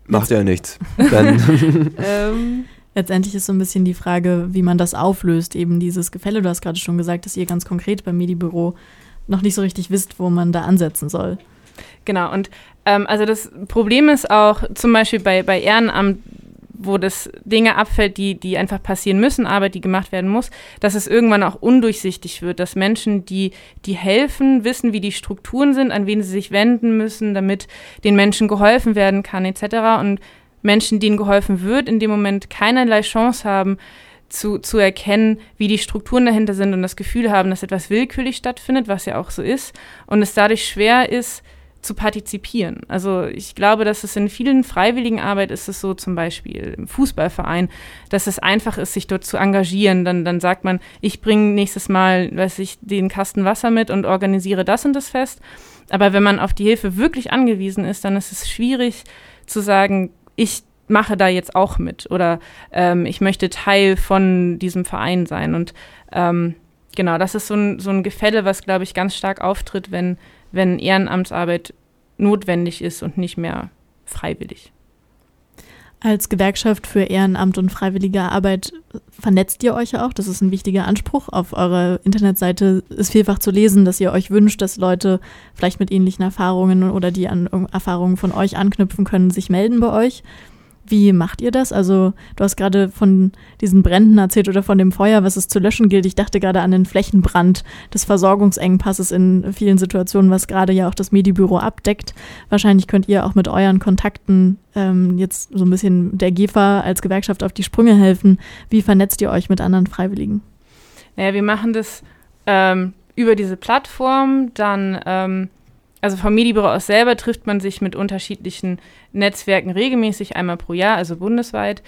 Macht ja nichts. Dann
ähm, Letztendlich ist so ein bisschen die Frage, wie man das auflöst, eben dieses Gefälle. Du hast gerade schon gesagt, dass ihr ganz konkret beim Medibüro noch nicht so richtig wisst, wo man da ansetzen soll.
Genau, und ähm, also das Problem ist auch zum Beispiel bei, bei Ehrenamt, wo das Dinge abfällt, die, die einfach passieren müssen, Arbeit, die gemacht werden muss, dass es irgendwann auch undurchsichtig wird, dass Menschen, die, die helfen, wissen, wie die Strukturen sind, an wen sie sich wenden müssen, damit den Menschen geholfen werden kann, etc. Und Menschen, denen geholfen wird, in dem Moment keinerlei Chance haben, zu, zu erkennen, wie die Strukturen dahinter sind und das Gefühl haben, dass etwas willkürlich stattfindet, was ja auch so ist, und es dadurch schwer ist, zu partizipieren. Also ich glaube, dass es in vielen freiwilligen Arbeit ist es so, zum Beispiel im Fußballverein, dass es einfach ist, sich dort zu engagieren. Dann, dann sagt man, ich bringe nächstes Mal, weiß ich, den Kasten Wasser mit und organisiere das und das fest. Aber wenn man auf die Hilfe wirklich angewiesen ist, dann ist es schwierig zu sagen, ich mache da jetzt auch mit oder ähm, ich möchte Teil von diesem Verein sein. Und ähm, genau, das ist so ein, so ein Gefälle, was, glaube ich, ganz stark auftritt, wenn, wenn Ehrenamtsarbeit notwendig ist und nicht mehr freiwillig.
Als Gewerkschaft für Ehrenamt und freiwillige Arbeit vernetzt ihr euch ja auch. Das ist ein wichtiger Anspruch. Auf eurer Internetseite ist vielfach zu lesen, dass ihr euch wünscht, dass Leute vielleicht mit ähnlichen Erfahrungen oder die an Erfahrungen von euch anknüpfen können, sich melden bei euch. Wie macht ihr das? Also, du hast gerade von diesen Bränden erzählt oder von dem Feuer, was es zu löschen gilt. Ich dachte gerade an den Flächenbrand des Versorgungsengpasses in vielen Situationen, was gerade ja auch das Medibüro abdeckt. Wahrscheinlich könnt ihr auch mit euren Kontakten ähm, jetzt so ein bisschen der GEFA als Gewerkschaft auf die Sprünge helfen. Wie vernetzt ihr euch mit anderen Freiwilligen?
Naja, wir machen das ähm, über diese Plattform, dann ähm, also vom Medibüro aus selber trifft man sich mit unterschiedlichen Netzwerken regelmäßig, einmal pro Jahr, also bundesweit.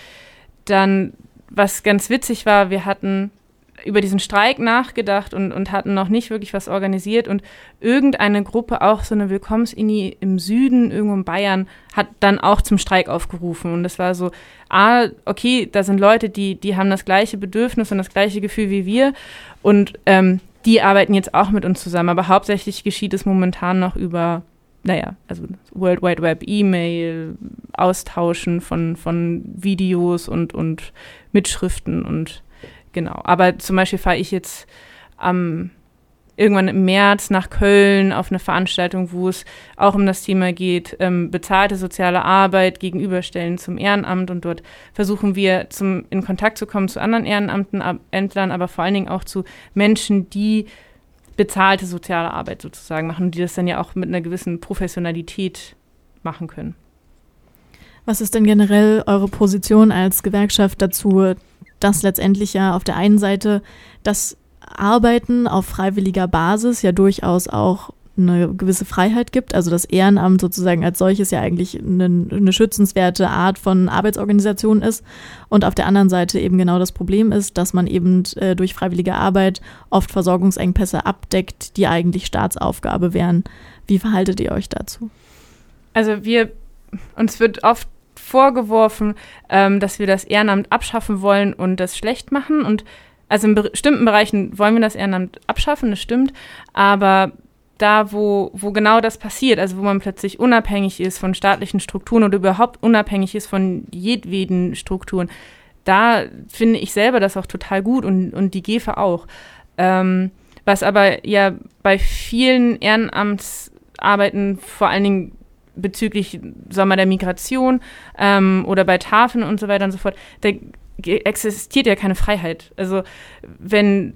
Dann, was ganz witzig war, wir hatten über diesen Streik nachgedacht und, und hatten noch nicht wirklich was organisiert. Und irgendeine Gruppe, auch so eine Willkommensini im Süden, irgendwo in Bayern, hat dann auch zum Streik aufgerufen. Und das war so, ah, okay, da sind Leute, die, die haben das gleiche Bedürfnis und das gleiche Gefühl wie wir. Und ähm, die arbeiten jetzt auch mit uns zusammen, aber hauptsächlich geschieht es momentan noch über, naja, also World Wide Web, E-Mail, Austauschen von, von Videos und, und Mitschriften und genau. Aber zum Beispiel fahre ich jetzt am irgendwann im März nach Köln auf eine Veranstaltung, wo es auch um das Thema geht, ähm, bezahlte soziale Arbeit gegenüberstellen zum Ehrenamt. Und dort versuchen wir zum, in Kontakt zu kommen zu anderen Ehrenamtlern, aber vor allen Dingen auch zu Menschen, die bezahlte soziale Arbeit sozusagen machen und die das dann ja auch mit einer gewissen Professionalität machen können.
Was ist denn generell eure Position als Gewerkschaft dazu, dass letztendlich ja auf der einen Seite das Arbeiten auf freiwilliger Basis ja durchaus auch eine gewisse Freiheit gibt. Also das Ehrenamt sozusagen als solches ja eigentlich eine, eine, schützenswerte Art von Arbeitsorganisation ist. Und auf der anderen Seite eben genau das Problem ist, dass man eben äh, durch freiwillige Arbeit oft Versorgungsengpässe abdeckt, die eigentlich Staatsaufgabe wären. Wie verhaltet ihr euch dazu?
Also wir, uns wird oft vorgeworfen, ähm, dass wir das Ehrenamt abschaffen wollen und das schlecht machen. Und also in bestimmten Bereichen wollen wir das Ehrenamt abschaffen, das stimmt, aber da, wo, wo genau das passiert, also wo man plötzlich unabhängig ist von staatlichen Strukturen oder überhaupt unabhängig ist von jedweden Strukturen, da finde ich selber das auch total gut und, und die GEFA auch. Ähm, was aber ja bei vielen Ehrenamtsarbeiten, vor allen Dingen bezüglich Sommer der Migration ähm, oder bei Tafeln und so weiter und so fort, da existiert ja keine Freiheit. Also wenn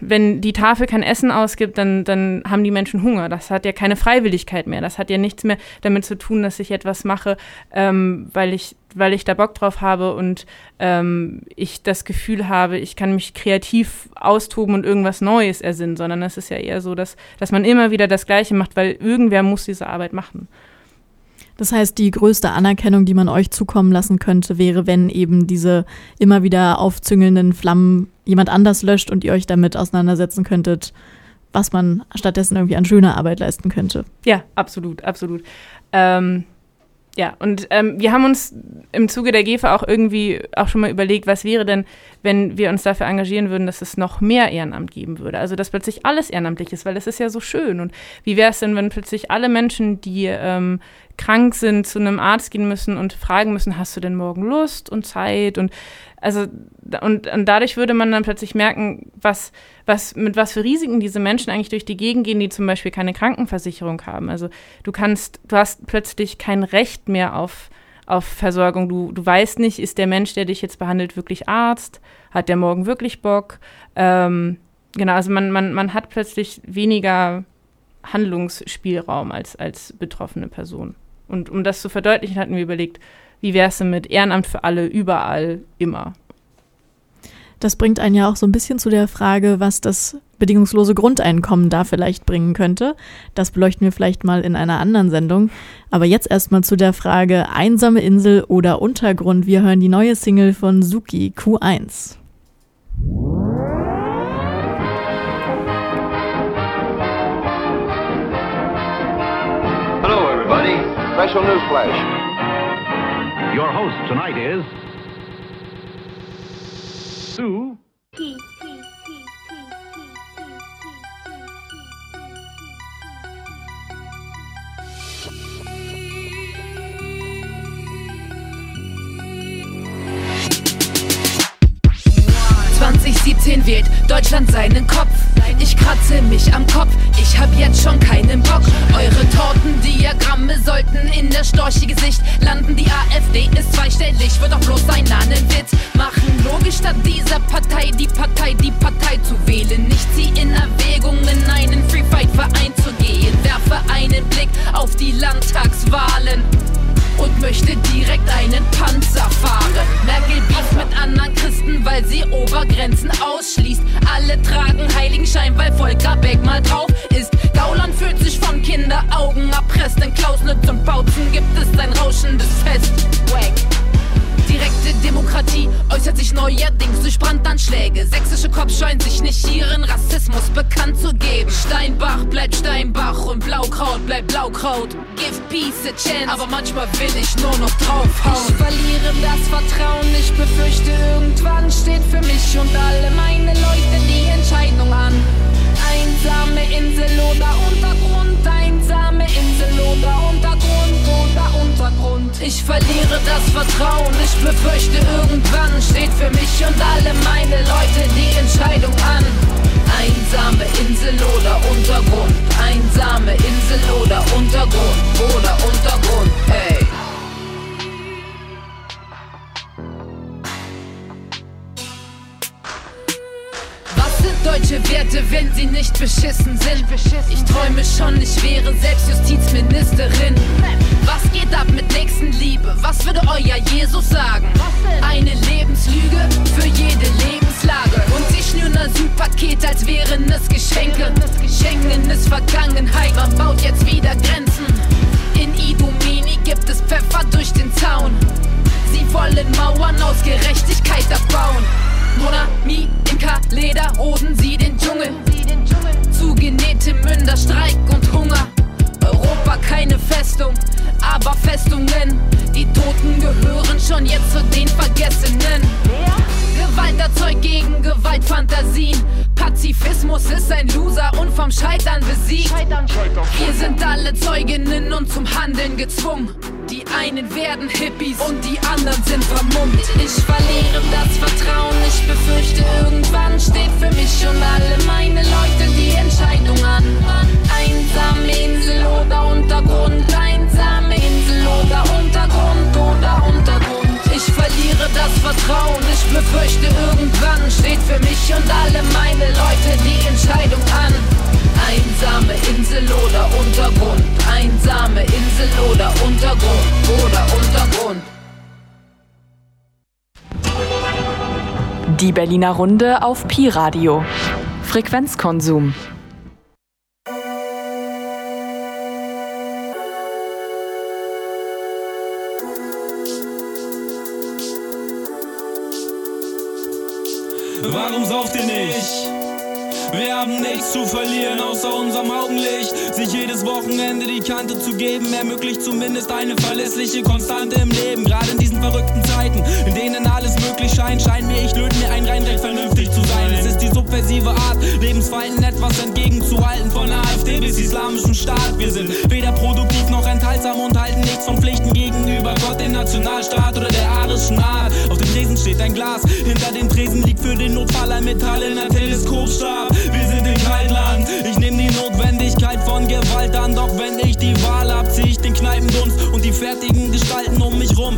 wenn die Tafel kein Essen ausgibt, dann, dann haben die Menschen Hunger. Das hat ja keine Freiwilligkeit mehr. Das hat ja nichts mehr damit zu tun, dass ich etwas mache, ähm, weil, ich, weil ich da Bock drauf habe und ähm, ich das Gefühl habe, ich kann mich kreativ austoben und irgendwas Neues ersinnen, sondern es ist ja eher so, dass, dass man immer wieder das Gleiche macht, weil irgendwer muss diese Arbeit machen.
Das heißt, die größte Anerkennung, die man euch zukommen lassen könnte, wäre, wenn eben diese immer wieder aufzüngelnden Flammen jemand anders löscht und ihr euch damit auseinandersetzen könntet, was man stattdessen irgendwie an schöner Arbeit leisten könnte.
Ja, absolut, absolut. Ähm, ja, und ähm, wir haben uns im Zuge der GEFA auch irgendwie auch schon mal überlegt, was wäre denn, wenn wir uns dafür engagieren würden, dass es noch mehr Ehrenamt geben würde. Also, dass plötzlich alles ehrenamtlich ist, weil das ist ja so schön. Und wie wäre es denn, wenn plötzlich alle Menschen, die ähm, krank sind, zu einem Arzt gehen müssen und fragen müssen, hast du denn morgen Lust und Zeit? Und also und, und dadurch würde man dann plötzlich merken, was, was, mit was für Risiken diese Menschen eigentlich durch die Gegend gehen, die zum Beispiel keine Krankenversicherung haben. Also du kannst, du hast plötzlich kein Recht mehr auf, auf Versorgung. Du, du weißt nicht, ist der Mensch, der dich jetzt behandelt, wirklich Arzt? Hat der morgen wirklich Bock? Ähm, genau, also man, man, man hat plötzlich weniger Handlungsspielraum als, als betroffene Person. Und um das zu verdeutlichen, hatten wir überlegt, wie wäre es denn mit Ehrenamt für alle, überall, immer?
Das bringt einen ja auch so ein bisschen zu der Frage, was das bedingungslose Grundeinkommen da vielleicht bringen könnte. Das beleuchten wir vielleicht mal in einer anderen Sendung. Aber jetzt erstmal zu der Frage einsame Insel oder Untergrund. Wir hören die neue Single von Suki Q1.
Hello, everybody. Special news flash.
Your host tonight is Sue.
Wählt Deutschland seinen Kopf. Ich kratze mich am Kopf, ich hab jetzt schon keinen Bock. Eure Tortendiagramme sollten in der storchige Sicht landen. Die AfD ist zweistellig, wird doch bloß ein Nannenwitz machen. Logisch statt dieser Partei, die Partei, die Partei zu wählen. Nicht sie in Erwägung, in einen Free Fight Verein zu gehen. Werfe einen Blick auf die Landtagswahlen und möchte direkt einen Panzer fahren. Merkel beef mit anderen Christen, weil sie Obergrenzen ausschließt. Alle tragen Heiligenschein, weil Volker Beck mal drauf ist. Gauland fühlt sich von Kinderaugen erpresst. In Klausnitz und Bautzen gibt es ein rauschendes Fest. Wack. Direkte Demokratie äußert sich neuerdings durch Brandanschläge. Sächsische Cops scheuen sich nicht ihren Rassismus bekannt zu geben. Steinbach bleibt Steinbach und Blaukraut bleibt Blaukraut. Give peace a chance, aber manchmal will ich nur noch draufhauen. Ich verliere das Vertrauen, ich befürchte irgendwann steht für mich und alle meine Leute die Entscheidung an. Einsame Insel oder Untergrund, einsame Insel oder Untergrund. Ich verliere das Vertrauen, ich befürchte irgendwann steht für mich und alle meine Leute die Entscheidung an. Einsame Insel oder Untergrund, einsame Insel oder Untergrund oder Untergrund, ey. deutsche Werte, wenn sie nicht beschissen sind. Ich träume schon, ich wäre selbst Justizministerin. Was geht? Euer Jesus sagen? Eine Lebenslüge für jede Lebenslage. Und sie schnüren Asylpaket, als wären es Geschenke. Schengen ist Vergangenheit, man baut jetzt wieder Grenzen. In Idomeni gibt es Pfeffer durch den Zaun. Sie wollen Mauern aus Gerechtigkeit abbauen. Monami, Inka, Leder, roden sie den Dschungel. Zugenähte Münder, Streik und Hunger. Europa keine Festung, aber Festungen. Die Toten gehören schon jetzt zu den Vergessenen. Gewalt erzeugt gegen Gewalt Fantasien. Pazifismus ist ein Loser und vom Scheitern besiegt. Wir sind alle Zeuginnen und zum Handeln gezwungen. Die einen werden Hippies und die anderen sind vermummt. Ich verliere das Vertrauen, ich befürchte irgendwann steht für mich und alle meine Leute die Entscheidung an. Einsame Insel oder Untergrund, einsame Insel oder Untergrund oder Untergrund. Ich verliere das Vertrauen, ich befürchte irgendwann steht für mich und alle meine Leute die Entscheidung an. Einsame Insel oder Untergrund, einsame Insel oder Untergrund oder Untergrund.
Die Berliner Runde auf Pi Radio. Frequenzkonsum.
Warum sauft ihr? Wir haben nichts zu verlieren außer unserem Augenlicht. Sich jedes Wochenende die Kante zu geben, ermöglicht zumindest eine verlässliche Konstante im Leben. Gerade in diesen verrückten Zeiten, in denen alles möglich scheint, scheint mir, ich löte mir ein, rein recht vernünftig zu sein. Es ist die subversive Art, Lebensfeinden etwas entgegenzuhalten. Von der AfD bis islamischen Staat. Wir sind weder produktiv noch enthaltsam und halten nichts von Pflichten gegenüber Gott, dem Nationalstaat oder der arischen Art. Auf dem Tresen steht ein Glas, hinter dem Tresen liegt für den Notfall ein metallener Teleskopstab. Wir sind Gestalten um mich rum.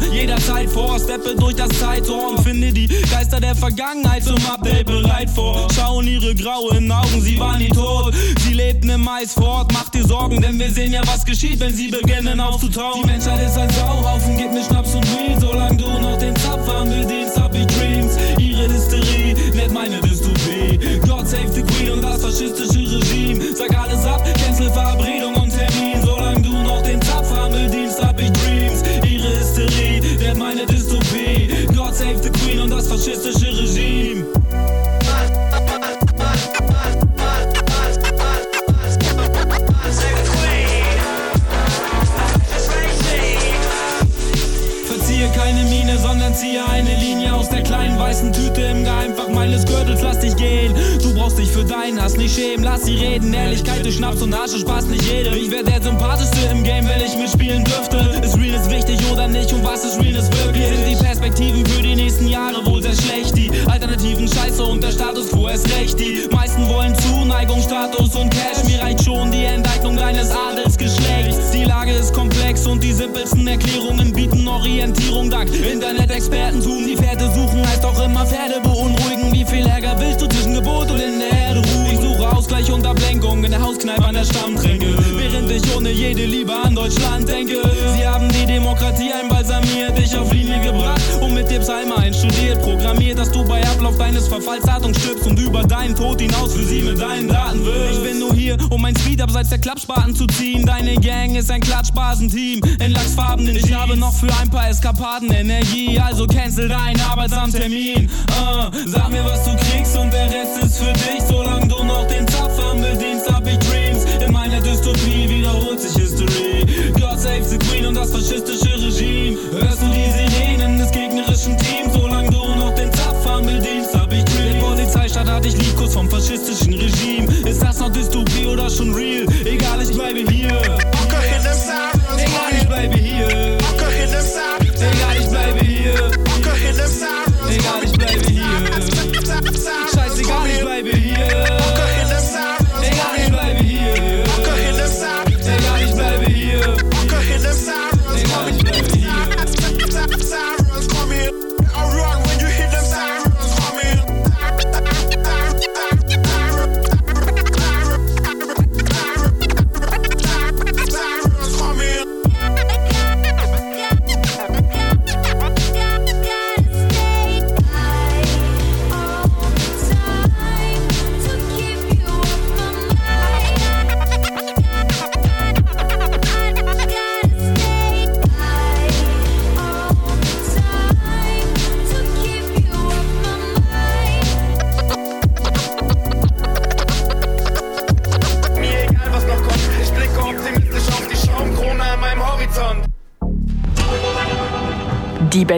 steppe durch das Zeittor und finde die Geister der Vergangenheit zum Update bereit vor. Schauen ihre grauen Augen, sie waren nie tot. Sie lebten im Mais fort, macht dir Sorgen, denn wir sehen ja, was geschieht, wenn sie beginnen aufzutauen. Die Menschheit ist ein Sauhaufen, gib mir Schnaps und Weed, solange du noch den Zapfhahn bedienst, hab ich Dreams. Ihre Hysterie nennt meine Dystopie. God save the Queen und das faschistische Regime. Sag alles ab, cancel Verabredung faschistische Regime. Verziehe keine Miene, sondern ziehe eine Linie aus der kleinen weißen Tüte im Geheimfach meines Gürtels. Lass dich gehen. Dich für deinen Hass nicht schämen. Lass sie reden. Ehrlichkeit durch Schnaps und Asche spaßt nicht jedem. Ich wär der sympathischste im Game, wenn ich mitspielen dürfte. Ist Realness wichtig oder nicht? Und was ist Realness wirklich? Sind die Perspektiven für die nächsten Jahre wohl sehr schlecht? Die Alternativen scheiße und der Status quo ist recht. Die meisten wollen Zuneigung, Status und Cash. Mir reicht schon die Enteignung deines Adelsgeschlechts. Komplex und die simpelsten Erklärungen bieten Orientierung dank Internet-Expertentum. Die Pferde suchen heißt auch immer Pferde beunruhigen. Wie viel Ärger willst du zwischen Gebot und in der Erde ruhen? Ich suche Ausgleich und Ablenkung in der Hauskneipe an der Stammtränke. Während ich ohne jede Liebe an Deutschland denke. Sie haben die Demokratie einbalsamiert, dich auf Psalme einstudiert. Programmiert, dass du bei Ablauf deines Verfallsdatums stirbst und über deinen Tod hinaus für sie mit deinen Daten wirst. Ich bin nur hier, um mein Speed abseits der Klappspaten zu ziehen. Deine Gang ist ein Klatschbasenteam in lachsfarbenen Ich habe noch für ein paar Eskapaden Energie, also cancel deinen Arbeitsamtermin. Uh, sag mir, was du kriegst und der Rest ist für dich. Solange du noch den Zapfhahn bedienst, hab ich Dreams. In meiner Dystopie wiederholt sich History. Lieb, kurz vom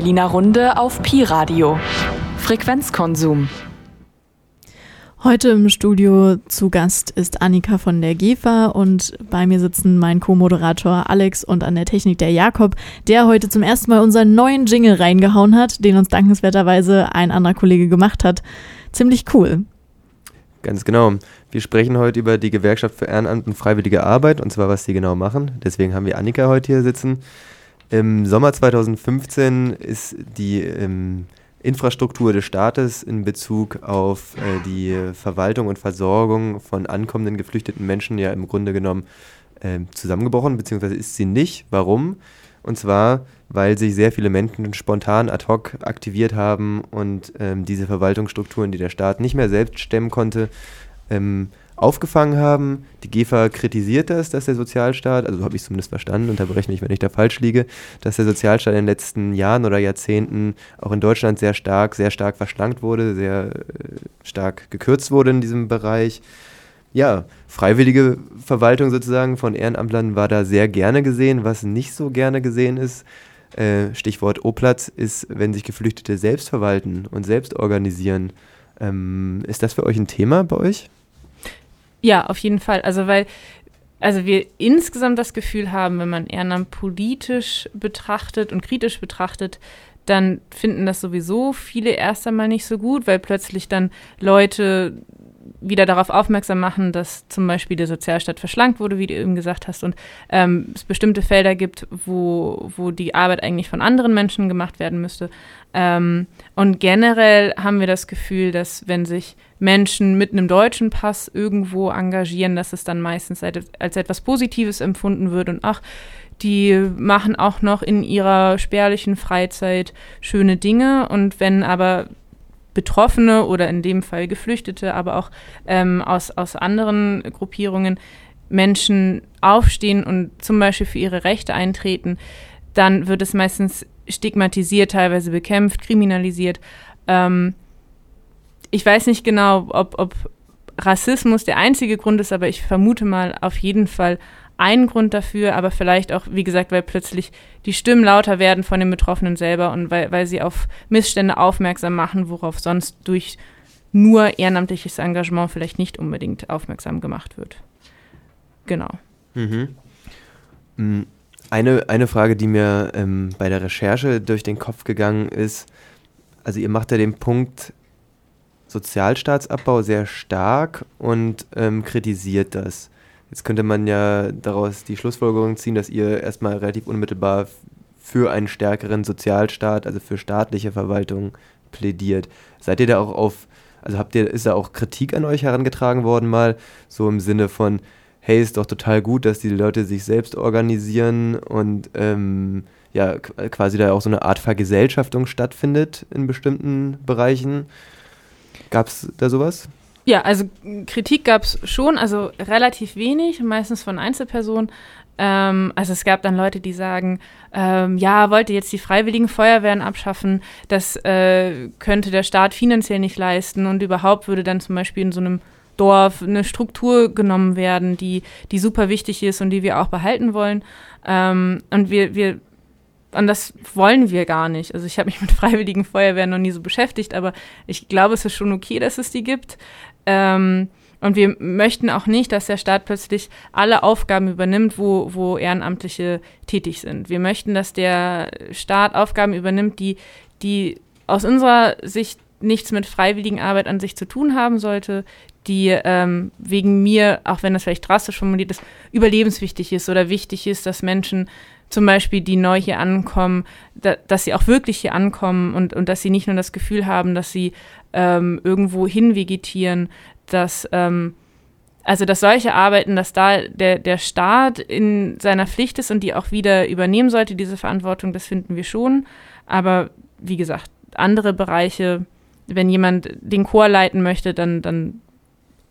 Berliner Runde auf Pi-Radio. Frequenzkonsum.
Heute im Studio zu Gast ist Annika von der GEFA und bei mir sitzen mein Co-Moderator Alex und an der Technik der Jakob, der heute zum ersten Mal unseren neuen Jingle reingehauen hat, den uns dankenswerterweise ein anderer Kollege gemacht hat. Ziemlich cool.
Ganz genau. Wir sprechen heute über die Gewerkschaft für Ehrenamt und freiwillige Arbeit und zwar, was die genau machen. Deswegen haben wir Annika heute hier sitzen. Im Sommer 2015 ist die ähm, Infrastruktur des Staates in Bezug auf äh, die Verwaltung und Versorgung von ankommenden geflüchteten Menschen ja im Grunde genommen äh, zusammengebrochen, beziehungsweise ist sie nicht. Warum? Und zwar, weil sich sehr viele Menschen spontan ad hoc aktiviert haben und ähm, diese Verwaltungsstrukturen, die der Staat nicht mehr selbst stemmen konnte, ähm, aufgefangen haben. Die GEFA kritisiert das, dass der Sozialstaat, also so habe ich es zumindest verstanden, unterbreche mich, wenn ich da falsch liege, dass der Sozialstaat in den letzten Jahren oder Jahrzehnten auch in Deutschland sehr stark, sehr stark verschlankt wurde, sehr äh, stark gekürzt wurde in diesem Bereich. Ja, freiwillige Verwaltung sozusagen von Ehrenamtlern war da sehr gerne gesehen. Was nicht so gerne gesehen ist, äh, Stichwort O-Platz, ist, wenn sich Geflüchtete selbst verwalten und selbst organisieren. Ähm, ist das für euch ein Thema bei euch?
Ja, auf jeden Fall. Also weil also wir insgesamt das Gefühl haben, wenn man Ehrenamt politisch betrachtet und kritisch betrachtet, dann finden das sowieso viele erst einmal nicht so gut, weil plötzlich dann Leute wieder darauf aufmerksam machen, dass zum Beispiel der Sozialstaat verschlankt wurde, wie du eben gesagt hast, und ähm, es bestimmte Felder gibt, wo, wo die Arbeit eigentlich von anderen Menschen gemacht werden müsste. Ähm, und generell haben wir das Gefühl, dass wenn sich Menschen mit einem deutschen Pass irgendwo engagieren, dass es dann meistens als, etwas Positives empfunden wird und ach, die machen auch noch in ihrer spärlichen Freizeit schöne Dinge. Und wenn aber Betroffene oder in dem Fall Geflüchtete, aber auch ähm, aus, aus anderen Gruppierungen Menschen aufstehen und zum Beispiel für ihre Rechte eintreten, dann wird es meistens stigmatisiert, teilweise bekämpft, kriminalisiert. Ähm, ich weiß nicht genau, ob, ob Rassismus der einzige Grund ist, aber ich vermute mal auf jeden Fall ein Grund dafür, aber vielleicht auch, wie gesagt, weil plötzlich die Stimmen lauter werden von den Betroffenen selber und weil, weil sie auf Missstände aufmerksam machen, worauf sonst durch nur ehrenamtliches Engagement vielleicht nicht unbedingt aufmerksam gemacht wird. Genau.
Mhm. Mm, eine, eine Frage, die mir ähm, bei der Recherche durch den Kopf gegangen ist, also ihr macht ja den Punkt Sozialstaatsabbau sehr stark und ähm, kritisiert das. Jetzt könnte man ja daraus die Schlussfolgerung ziehen, dass ihr erstmal relativ unmittelbar für einen stärkeren Sozialstaat, also für staatliche Verwaltung plädiert. Seid ihr da auch auf, also habt ihr, ist da auch Kritik an euch herangetragen worden mal, so im Sinne von, hey, ist doch total gut, dass die Leute sich selbst organisieren und ähm, ja, quasi da auch so eine Art Vergesellschaftung stattfindet in bestimmten Bereichen. Gab es da sowas?
Ja, also Kritik gab es schon, also relativ wenig, meistens von Einzelpersonen. Ähm, also es gab dann Leute, die sagen, ähm, ja, wollt ihr jetzt die freiwilligen Feuerwehren abschaffen, das äh, könnte der Staat finanziell nicht leisten und überhaupt würde dann zum Beispiel in so einem Dorf eine Struktur genommen werden, die, die super wichtig ist und die wir auch behalten wollen. Ähm, und wir, wir und das wollen wir gar nicht. Also ich habe mich mit freiwilligen Feuerwehren noch nie so beschäftigt, aber ich glaube, es ist schon okay, dass es die gibt. Ähm, und wir möchten auch nicht, dass der Staat plötzlich alle Aufgaben übernimmt, wo, wo Ehrenamtliche tätig sind. Wir möchten, dass der Staat Aufgaben übernimmt, die, die aus unserer Sicht nichts mit freiwilligen Arbeit an sich zu tun haben sollte, die ähm, wegen mir, auch wenn das vielleicht drastisch formuliert ist, überlebenswichtig ist oder wichtig ist, dass Menschen zum Beispiel, die neu hier ankommen, da, dass sie auch wirklich hier ankommen und, und dass sie nicht nur das Gefühl haben, dass sie ähm, irgendwo hinvegetieren, dass ähm, also dass solche Arbeiten, dass da der, der Staat in seiner Pflicht ist und die auch wieder übernehmen sollte, diese Verantwortung, das finden wir schon. Aber wie gesagt, andere Bereiche, wenn jemand den Chor leiten möchte, dann, dann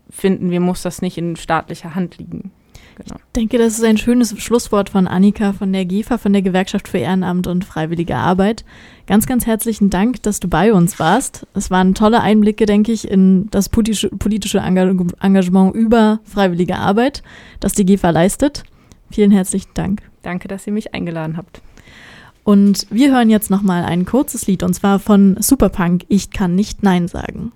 finden wir, muss das nicht in staatlicher Hand liegen.
Genau. Ich denke, das ist ein schönes Schlusswort von Annika von der GEFA, von der Gewerkschaft für Ehrenamt und freiwillige Arbeit. Ganz, ganz herzlichen Dank, dass du bei uns warst. Es waren tolle Einblicke, denke ich, in das politische, politische Engagement über freiwillige Arbeit, das die GEFA leistet. Vielen herzlichen Dank.
Danke, dass ihr mich eingeladen habt.
Und wir hören jetzt nochmal ein kurzes Lied und zwar von Superpunk Ich kann nicht Nein sagen.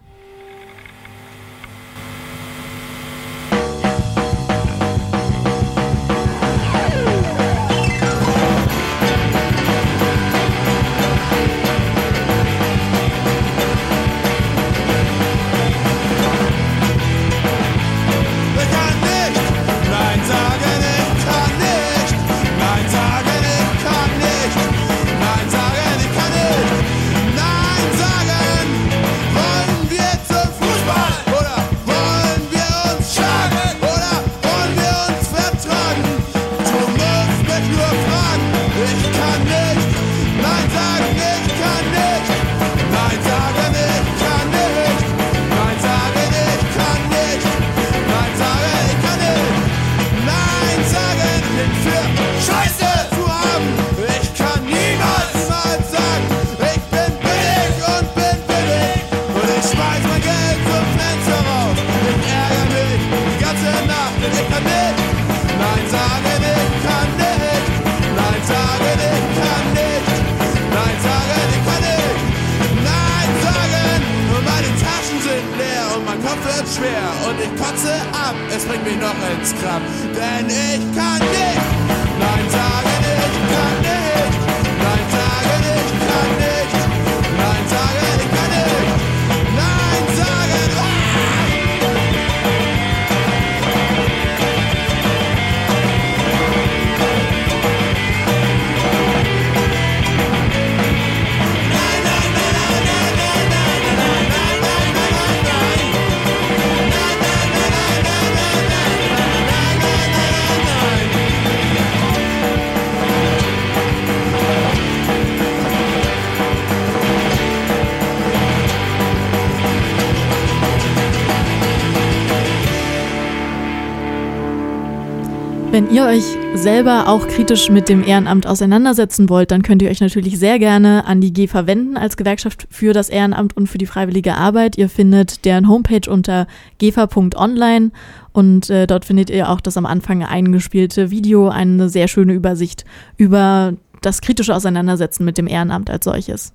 Ihr euch selber auch kritisch mit dem Ehrenamt auseinandersetzen wollt, dann könnt ihr euch natürlich sehr gerne an die GEFA wenden als Gewerkschaft für das Ehrenamt und für die freiwillige Arbeit. Ihr findet deren Homepage unter gefa.online und äh, dort findet ihr auch das am Anfang eingespielte Video, eine sehr schöne Übersicht über das kritische Auseinandersetzen mit dem Ehrenamt als solches.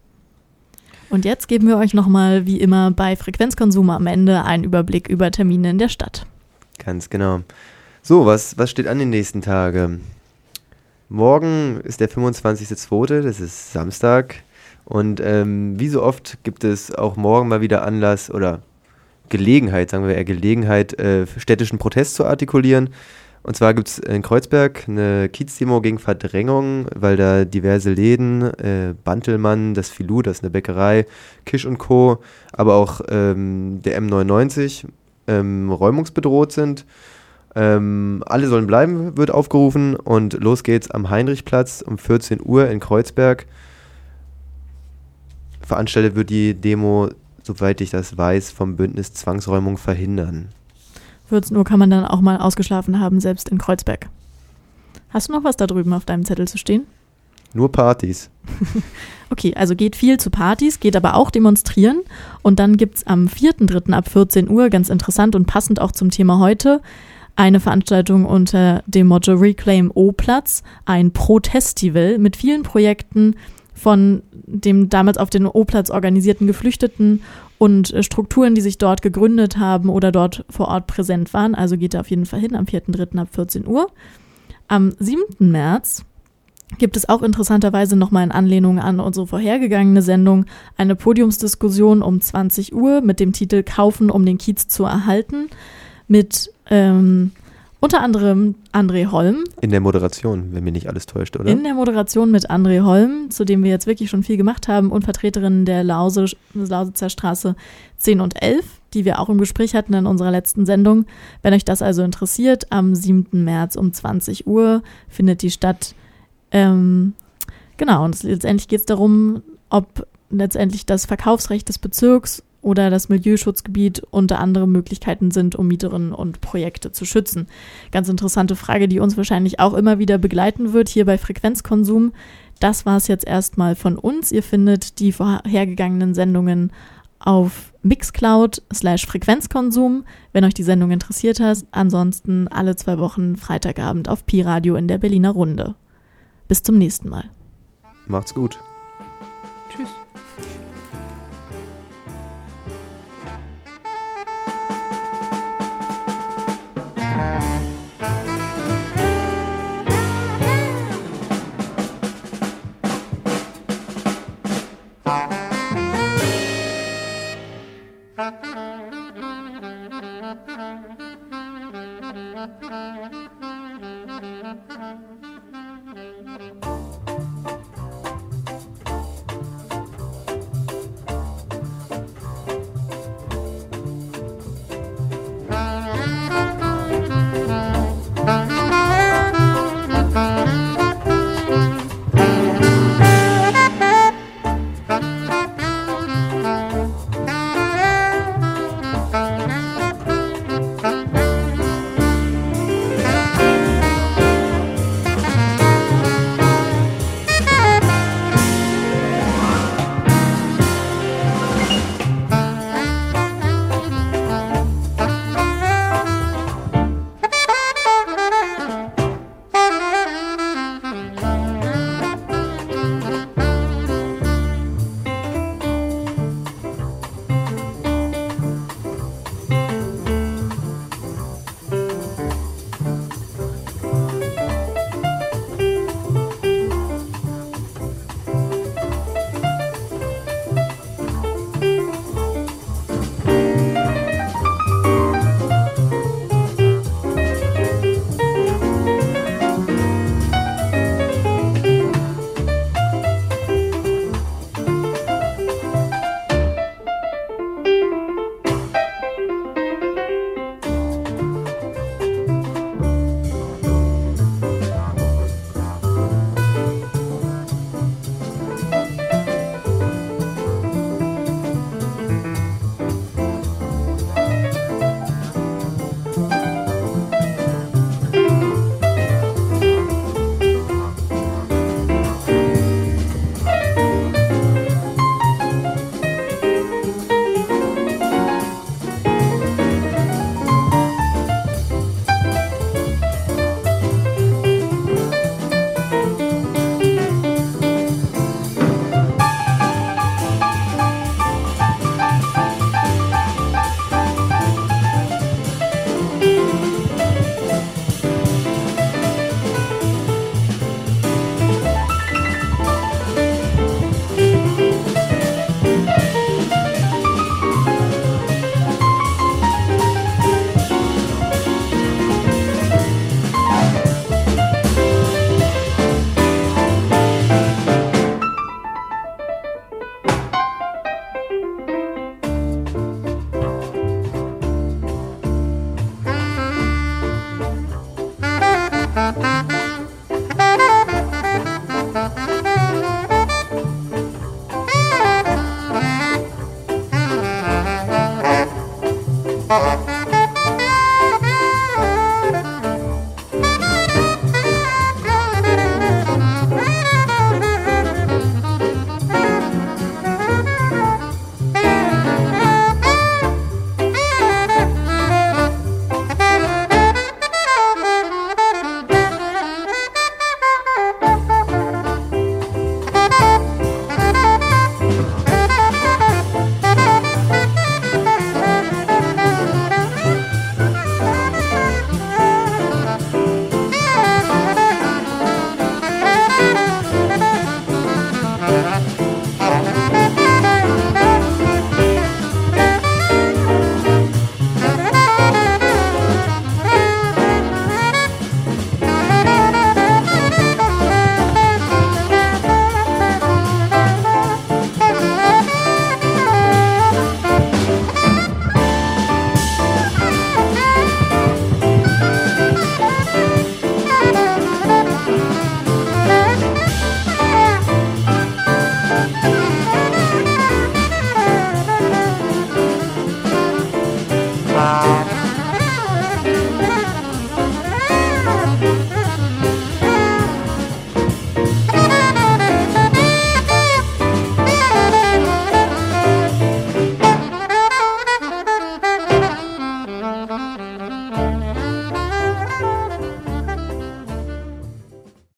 Und jetzt geben wir euch nochmal, wie immer, bei Frequenzkonsum am Ende einen Überblick über Termine in der Stadt.
Ganz genau. So, was, was steht an den nächsten Tagen? Morgen ist der 25.02., das ist Samstag. Und ähm, wie so oft gibt es auch morgen mal wieder Anlass oder Gelegenheit, sagen wir eher Gelegenheit, äh, städtischen Protest zu artikulieren. Und zwar gibt es in Kreuzberg eine Kiezdemo gegen Verdrängung, weil da diverse Läden, äh, Bantelmann, das Filou, das ist eine Bäckerei, Kisch und Co., aber auch ähm, der M99 ähm, räumungsbedroht sind. Ähm, alle sollen bleiben, wird aufgerufen und los geht's am Heinrichplatz um 14 Uhr in Kreuzberg. Veranstaltet wird die Demo, soweit ich das weiß, vom Bündnis Zwangsräumung verhindern.
14 Uhr kann man dann auch mal ausgeschlafen haben, selbst in Kreuzberg. Hast du noch was da drüben auf deinem Zettel zu stehen?
Nur Partys.
Okay, also geht viel zu Partys, geht aber auch demonstrieren. Und dann gibt es am 4.3. ab 14 Uhr, ganz interessant und passend auch zum Thema heute, eine Veranstaltung unter dem Motto Reclaim O-Platz, ein Protestival mit vielen Projekten von dem damals auf den O-Platz organisierten Geflüchteten und äh, Strukturen, die sich dort gegründet haben oder dort vor Ort präsent waren. Also geht da auf jeden Fall hin am 4.3. ab 14 Uhr. Am 7. März gibt es auch interessanterweise nochmal in Anlehnung an unsere vorhergegangene Sendung eine Podiumsdiskussion um 20 Uhr mit dem Titel Kaufen, um den Kiez zu erhalten mit ähm, unter anderem André Holm.
In der Moderation, wenn mir nicht alles täuscht, oder?
In der Moderation mit André Holm, zu dem wir jetzt wirklich schon viel gemacht haben, und Vertreterin der Lause, Lausitzer Straße 10 und 11, die wir auch im Gespräch hatten in unserer letzten Sendung. Wenn euch das also interessiert, am 7. März um 20 Uhr findet die statt. Ähm, genau, und letztendlich geht es darum, ob letztendlich das Verkaufsrecht des Bezirks oder das Milieuschutzgebiet unter anderem Möglichkeiten sind, um Mieterinnen und Projekte zu schützen. Ganz interessante Frage, die uns wahrscheinlich auch immer wieder begleiten wird hier bei Frequenzkonsum. Das war es jetzt erstmal von uns. Ihr findet die vorhergegangenen Sendungen auf Mixcloud slash Frequenzkonsum, wenn euch die Sendung interessiert hat. Ansonsten alle zwei Wochen Freitagabend auf Pi-Radio in der Berliner Runde. Bis zum nächsten Mal.
Macht's gut.
Tschüss.